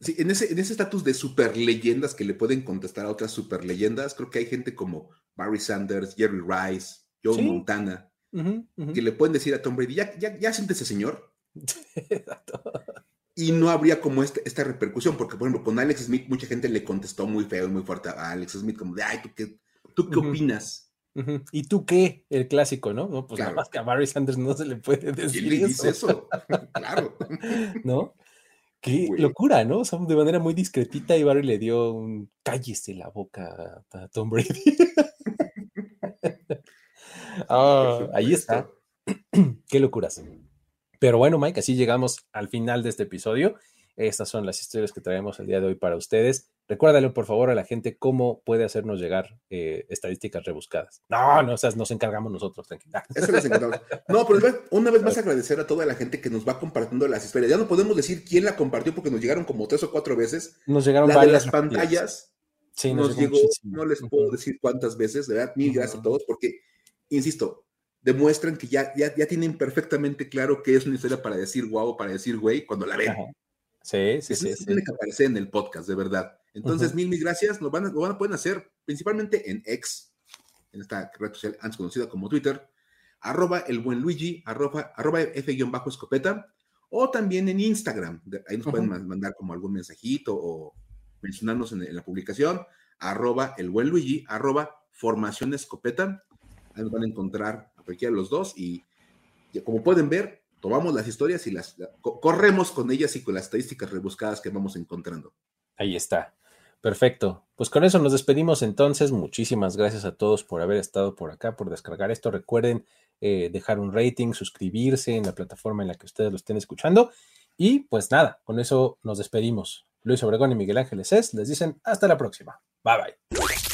Sí, en ese estatus de super leyendas que le pueden contestar a otras super leyendas, creo que hay gente como Barry Sanders, Jerry Rice, Joe Montana, que le pueden decir a Tom Brady, ya, ya, ya siéntese, señor. y no habría como este, esta repercusión, porque por ejemplo, con Alex Smith, mucha gente le contestó muy feo y muy fuerte a Alex Smith, como de, ay, ¿tú qué, tú qué opinas? ¿Y tú qué? El clásico, ¿no? pues nada más que a Barry Sanders no se le puede decir. ¿Quién le dice eso? claro. ¿No? Qué locura, ¿no? O de manera muy discretita y Barry le dio un cállese la boca a Tom Brady. Ah, ahí está. Qué locuras. Pero bueno, Mike, así llegamos al final de este episodio. Estas son las historias que traemos el día de hoy para ustedes. Recuérdale, por favor, a la gente cómo puede hacernos llegar eh, estadísticas rebuscadas. No, no, o sea, nos encargamos nosotros, tranquila. Eso les encargamos. No, pero una vez más agradecer a toda la gente que nos va compartiendo las historias. Ya no podemos decir quién la compartió porque nos llegaron como tres o cuatro veces. Nos llegaron la varias. De las pantallas. Sí, nos, llegó, no les puedo decir cuántas veces, de verdad, mil gracias a todos, porque, insisto, demuestran que ya, ya, ya tienen perfectamente claro qué es una historia para decir guau, para decir güey, cuando la ven. Sí, sí, sí. Tiene que aparecer en el podcast, de verdad. Entonces, mil, mil gracias. Lo van, a, lo van a pueden hacer principalmente en X, en esta red social antes conocida como Twitter, arroba el buen Luigi, arroba, arroba F-escopeta, o también en Instagram. Ahí nos pueden mandar como algún mensajito o mencionarnos en, la publicación, arroba el buen Luigi, arroba formación escopeta. Ahí nos van a encontrar cualquiera de los dos y como pueden ver, tomamos las historias y las corremos con ellas y con las estadísticas rebuscadas que vamos encontrando. Ahí está. Perfecto. Pues con eso nos despedimos entonces. Muchísimas gracias a todos por haber estado por acá, por descargar esto. Recuerden eh, dejar un rating, suscribirse en la plataforma en la que ustedes lo estén escuchando. Y pues nada, con eso nos despedimos. Luis Obregón y Miguel Ángeles es, les dicen hasta la próxima. Bye bye.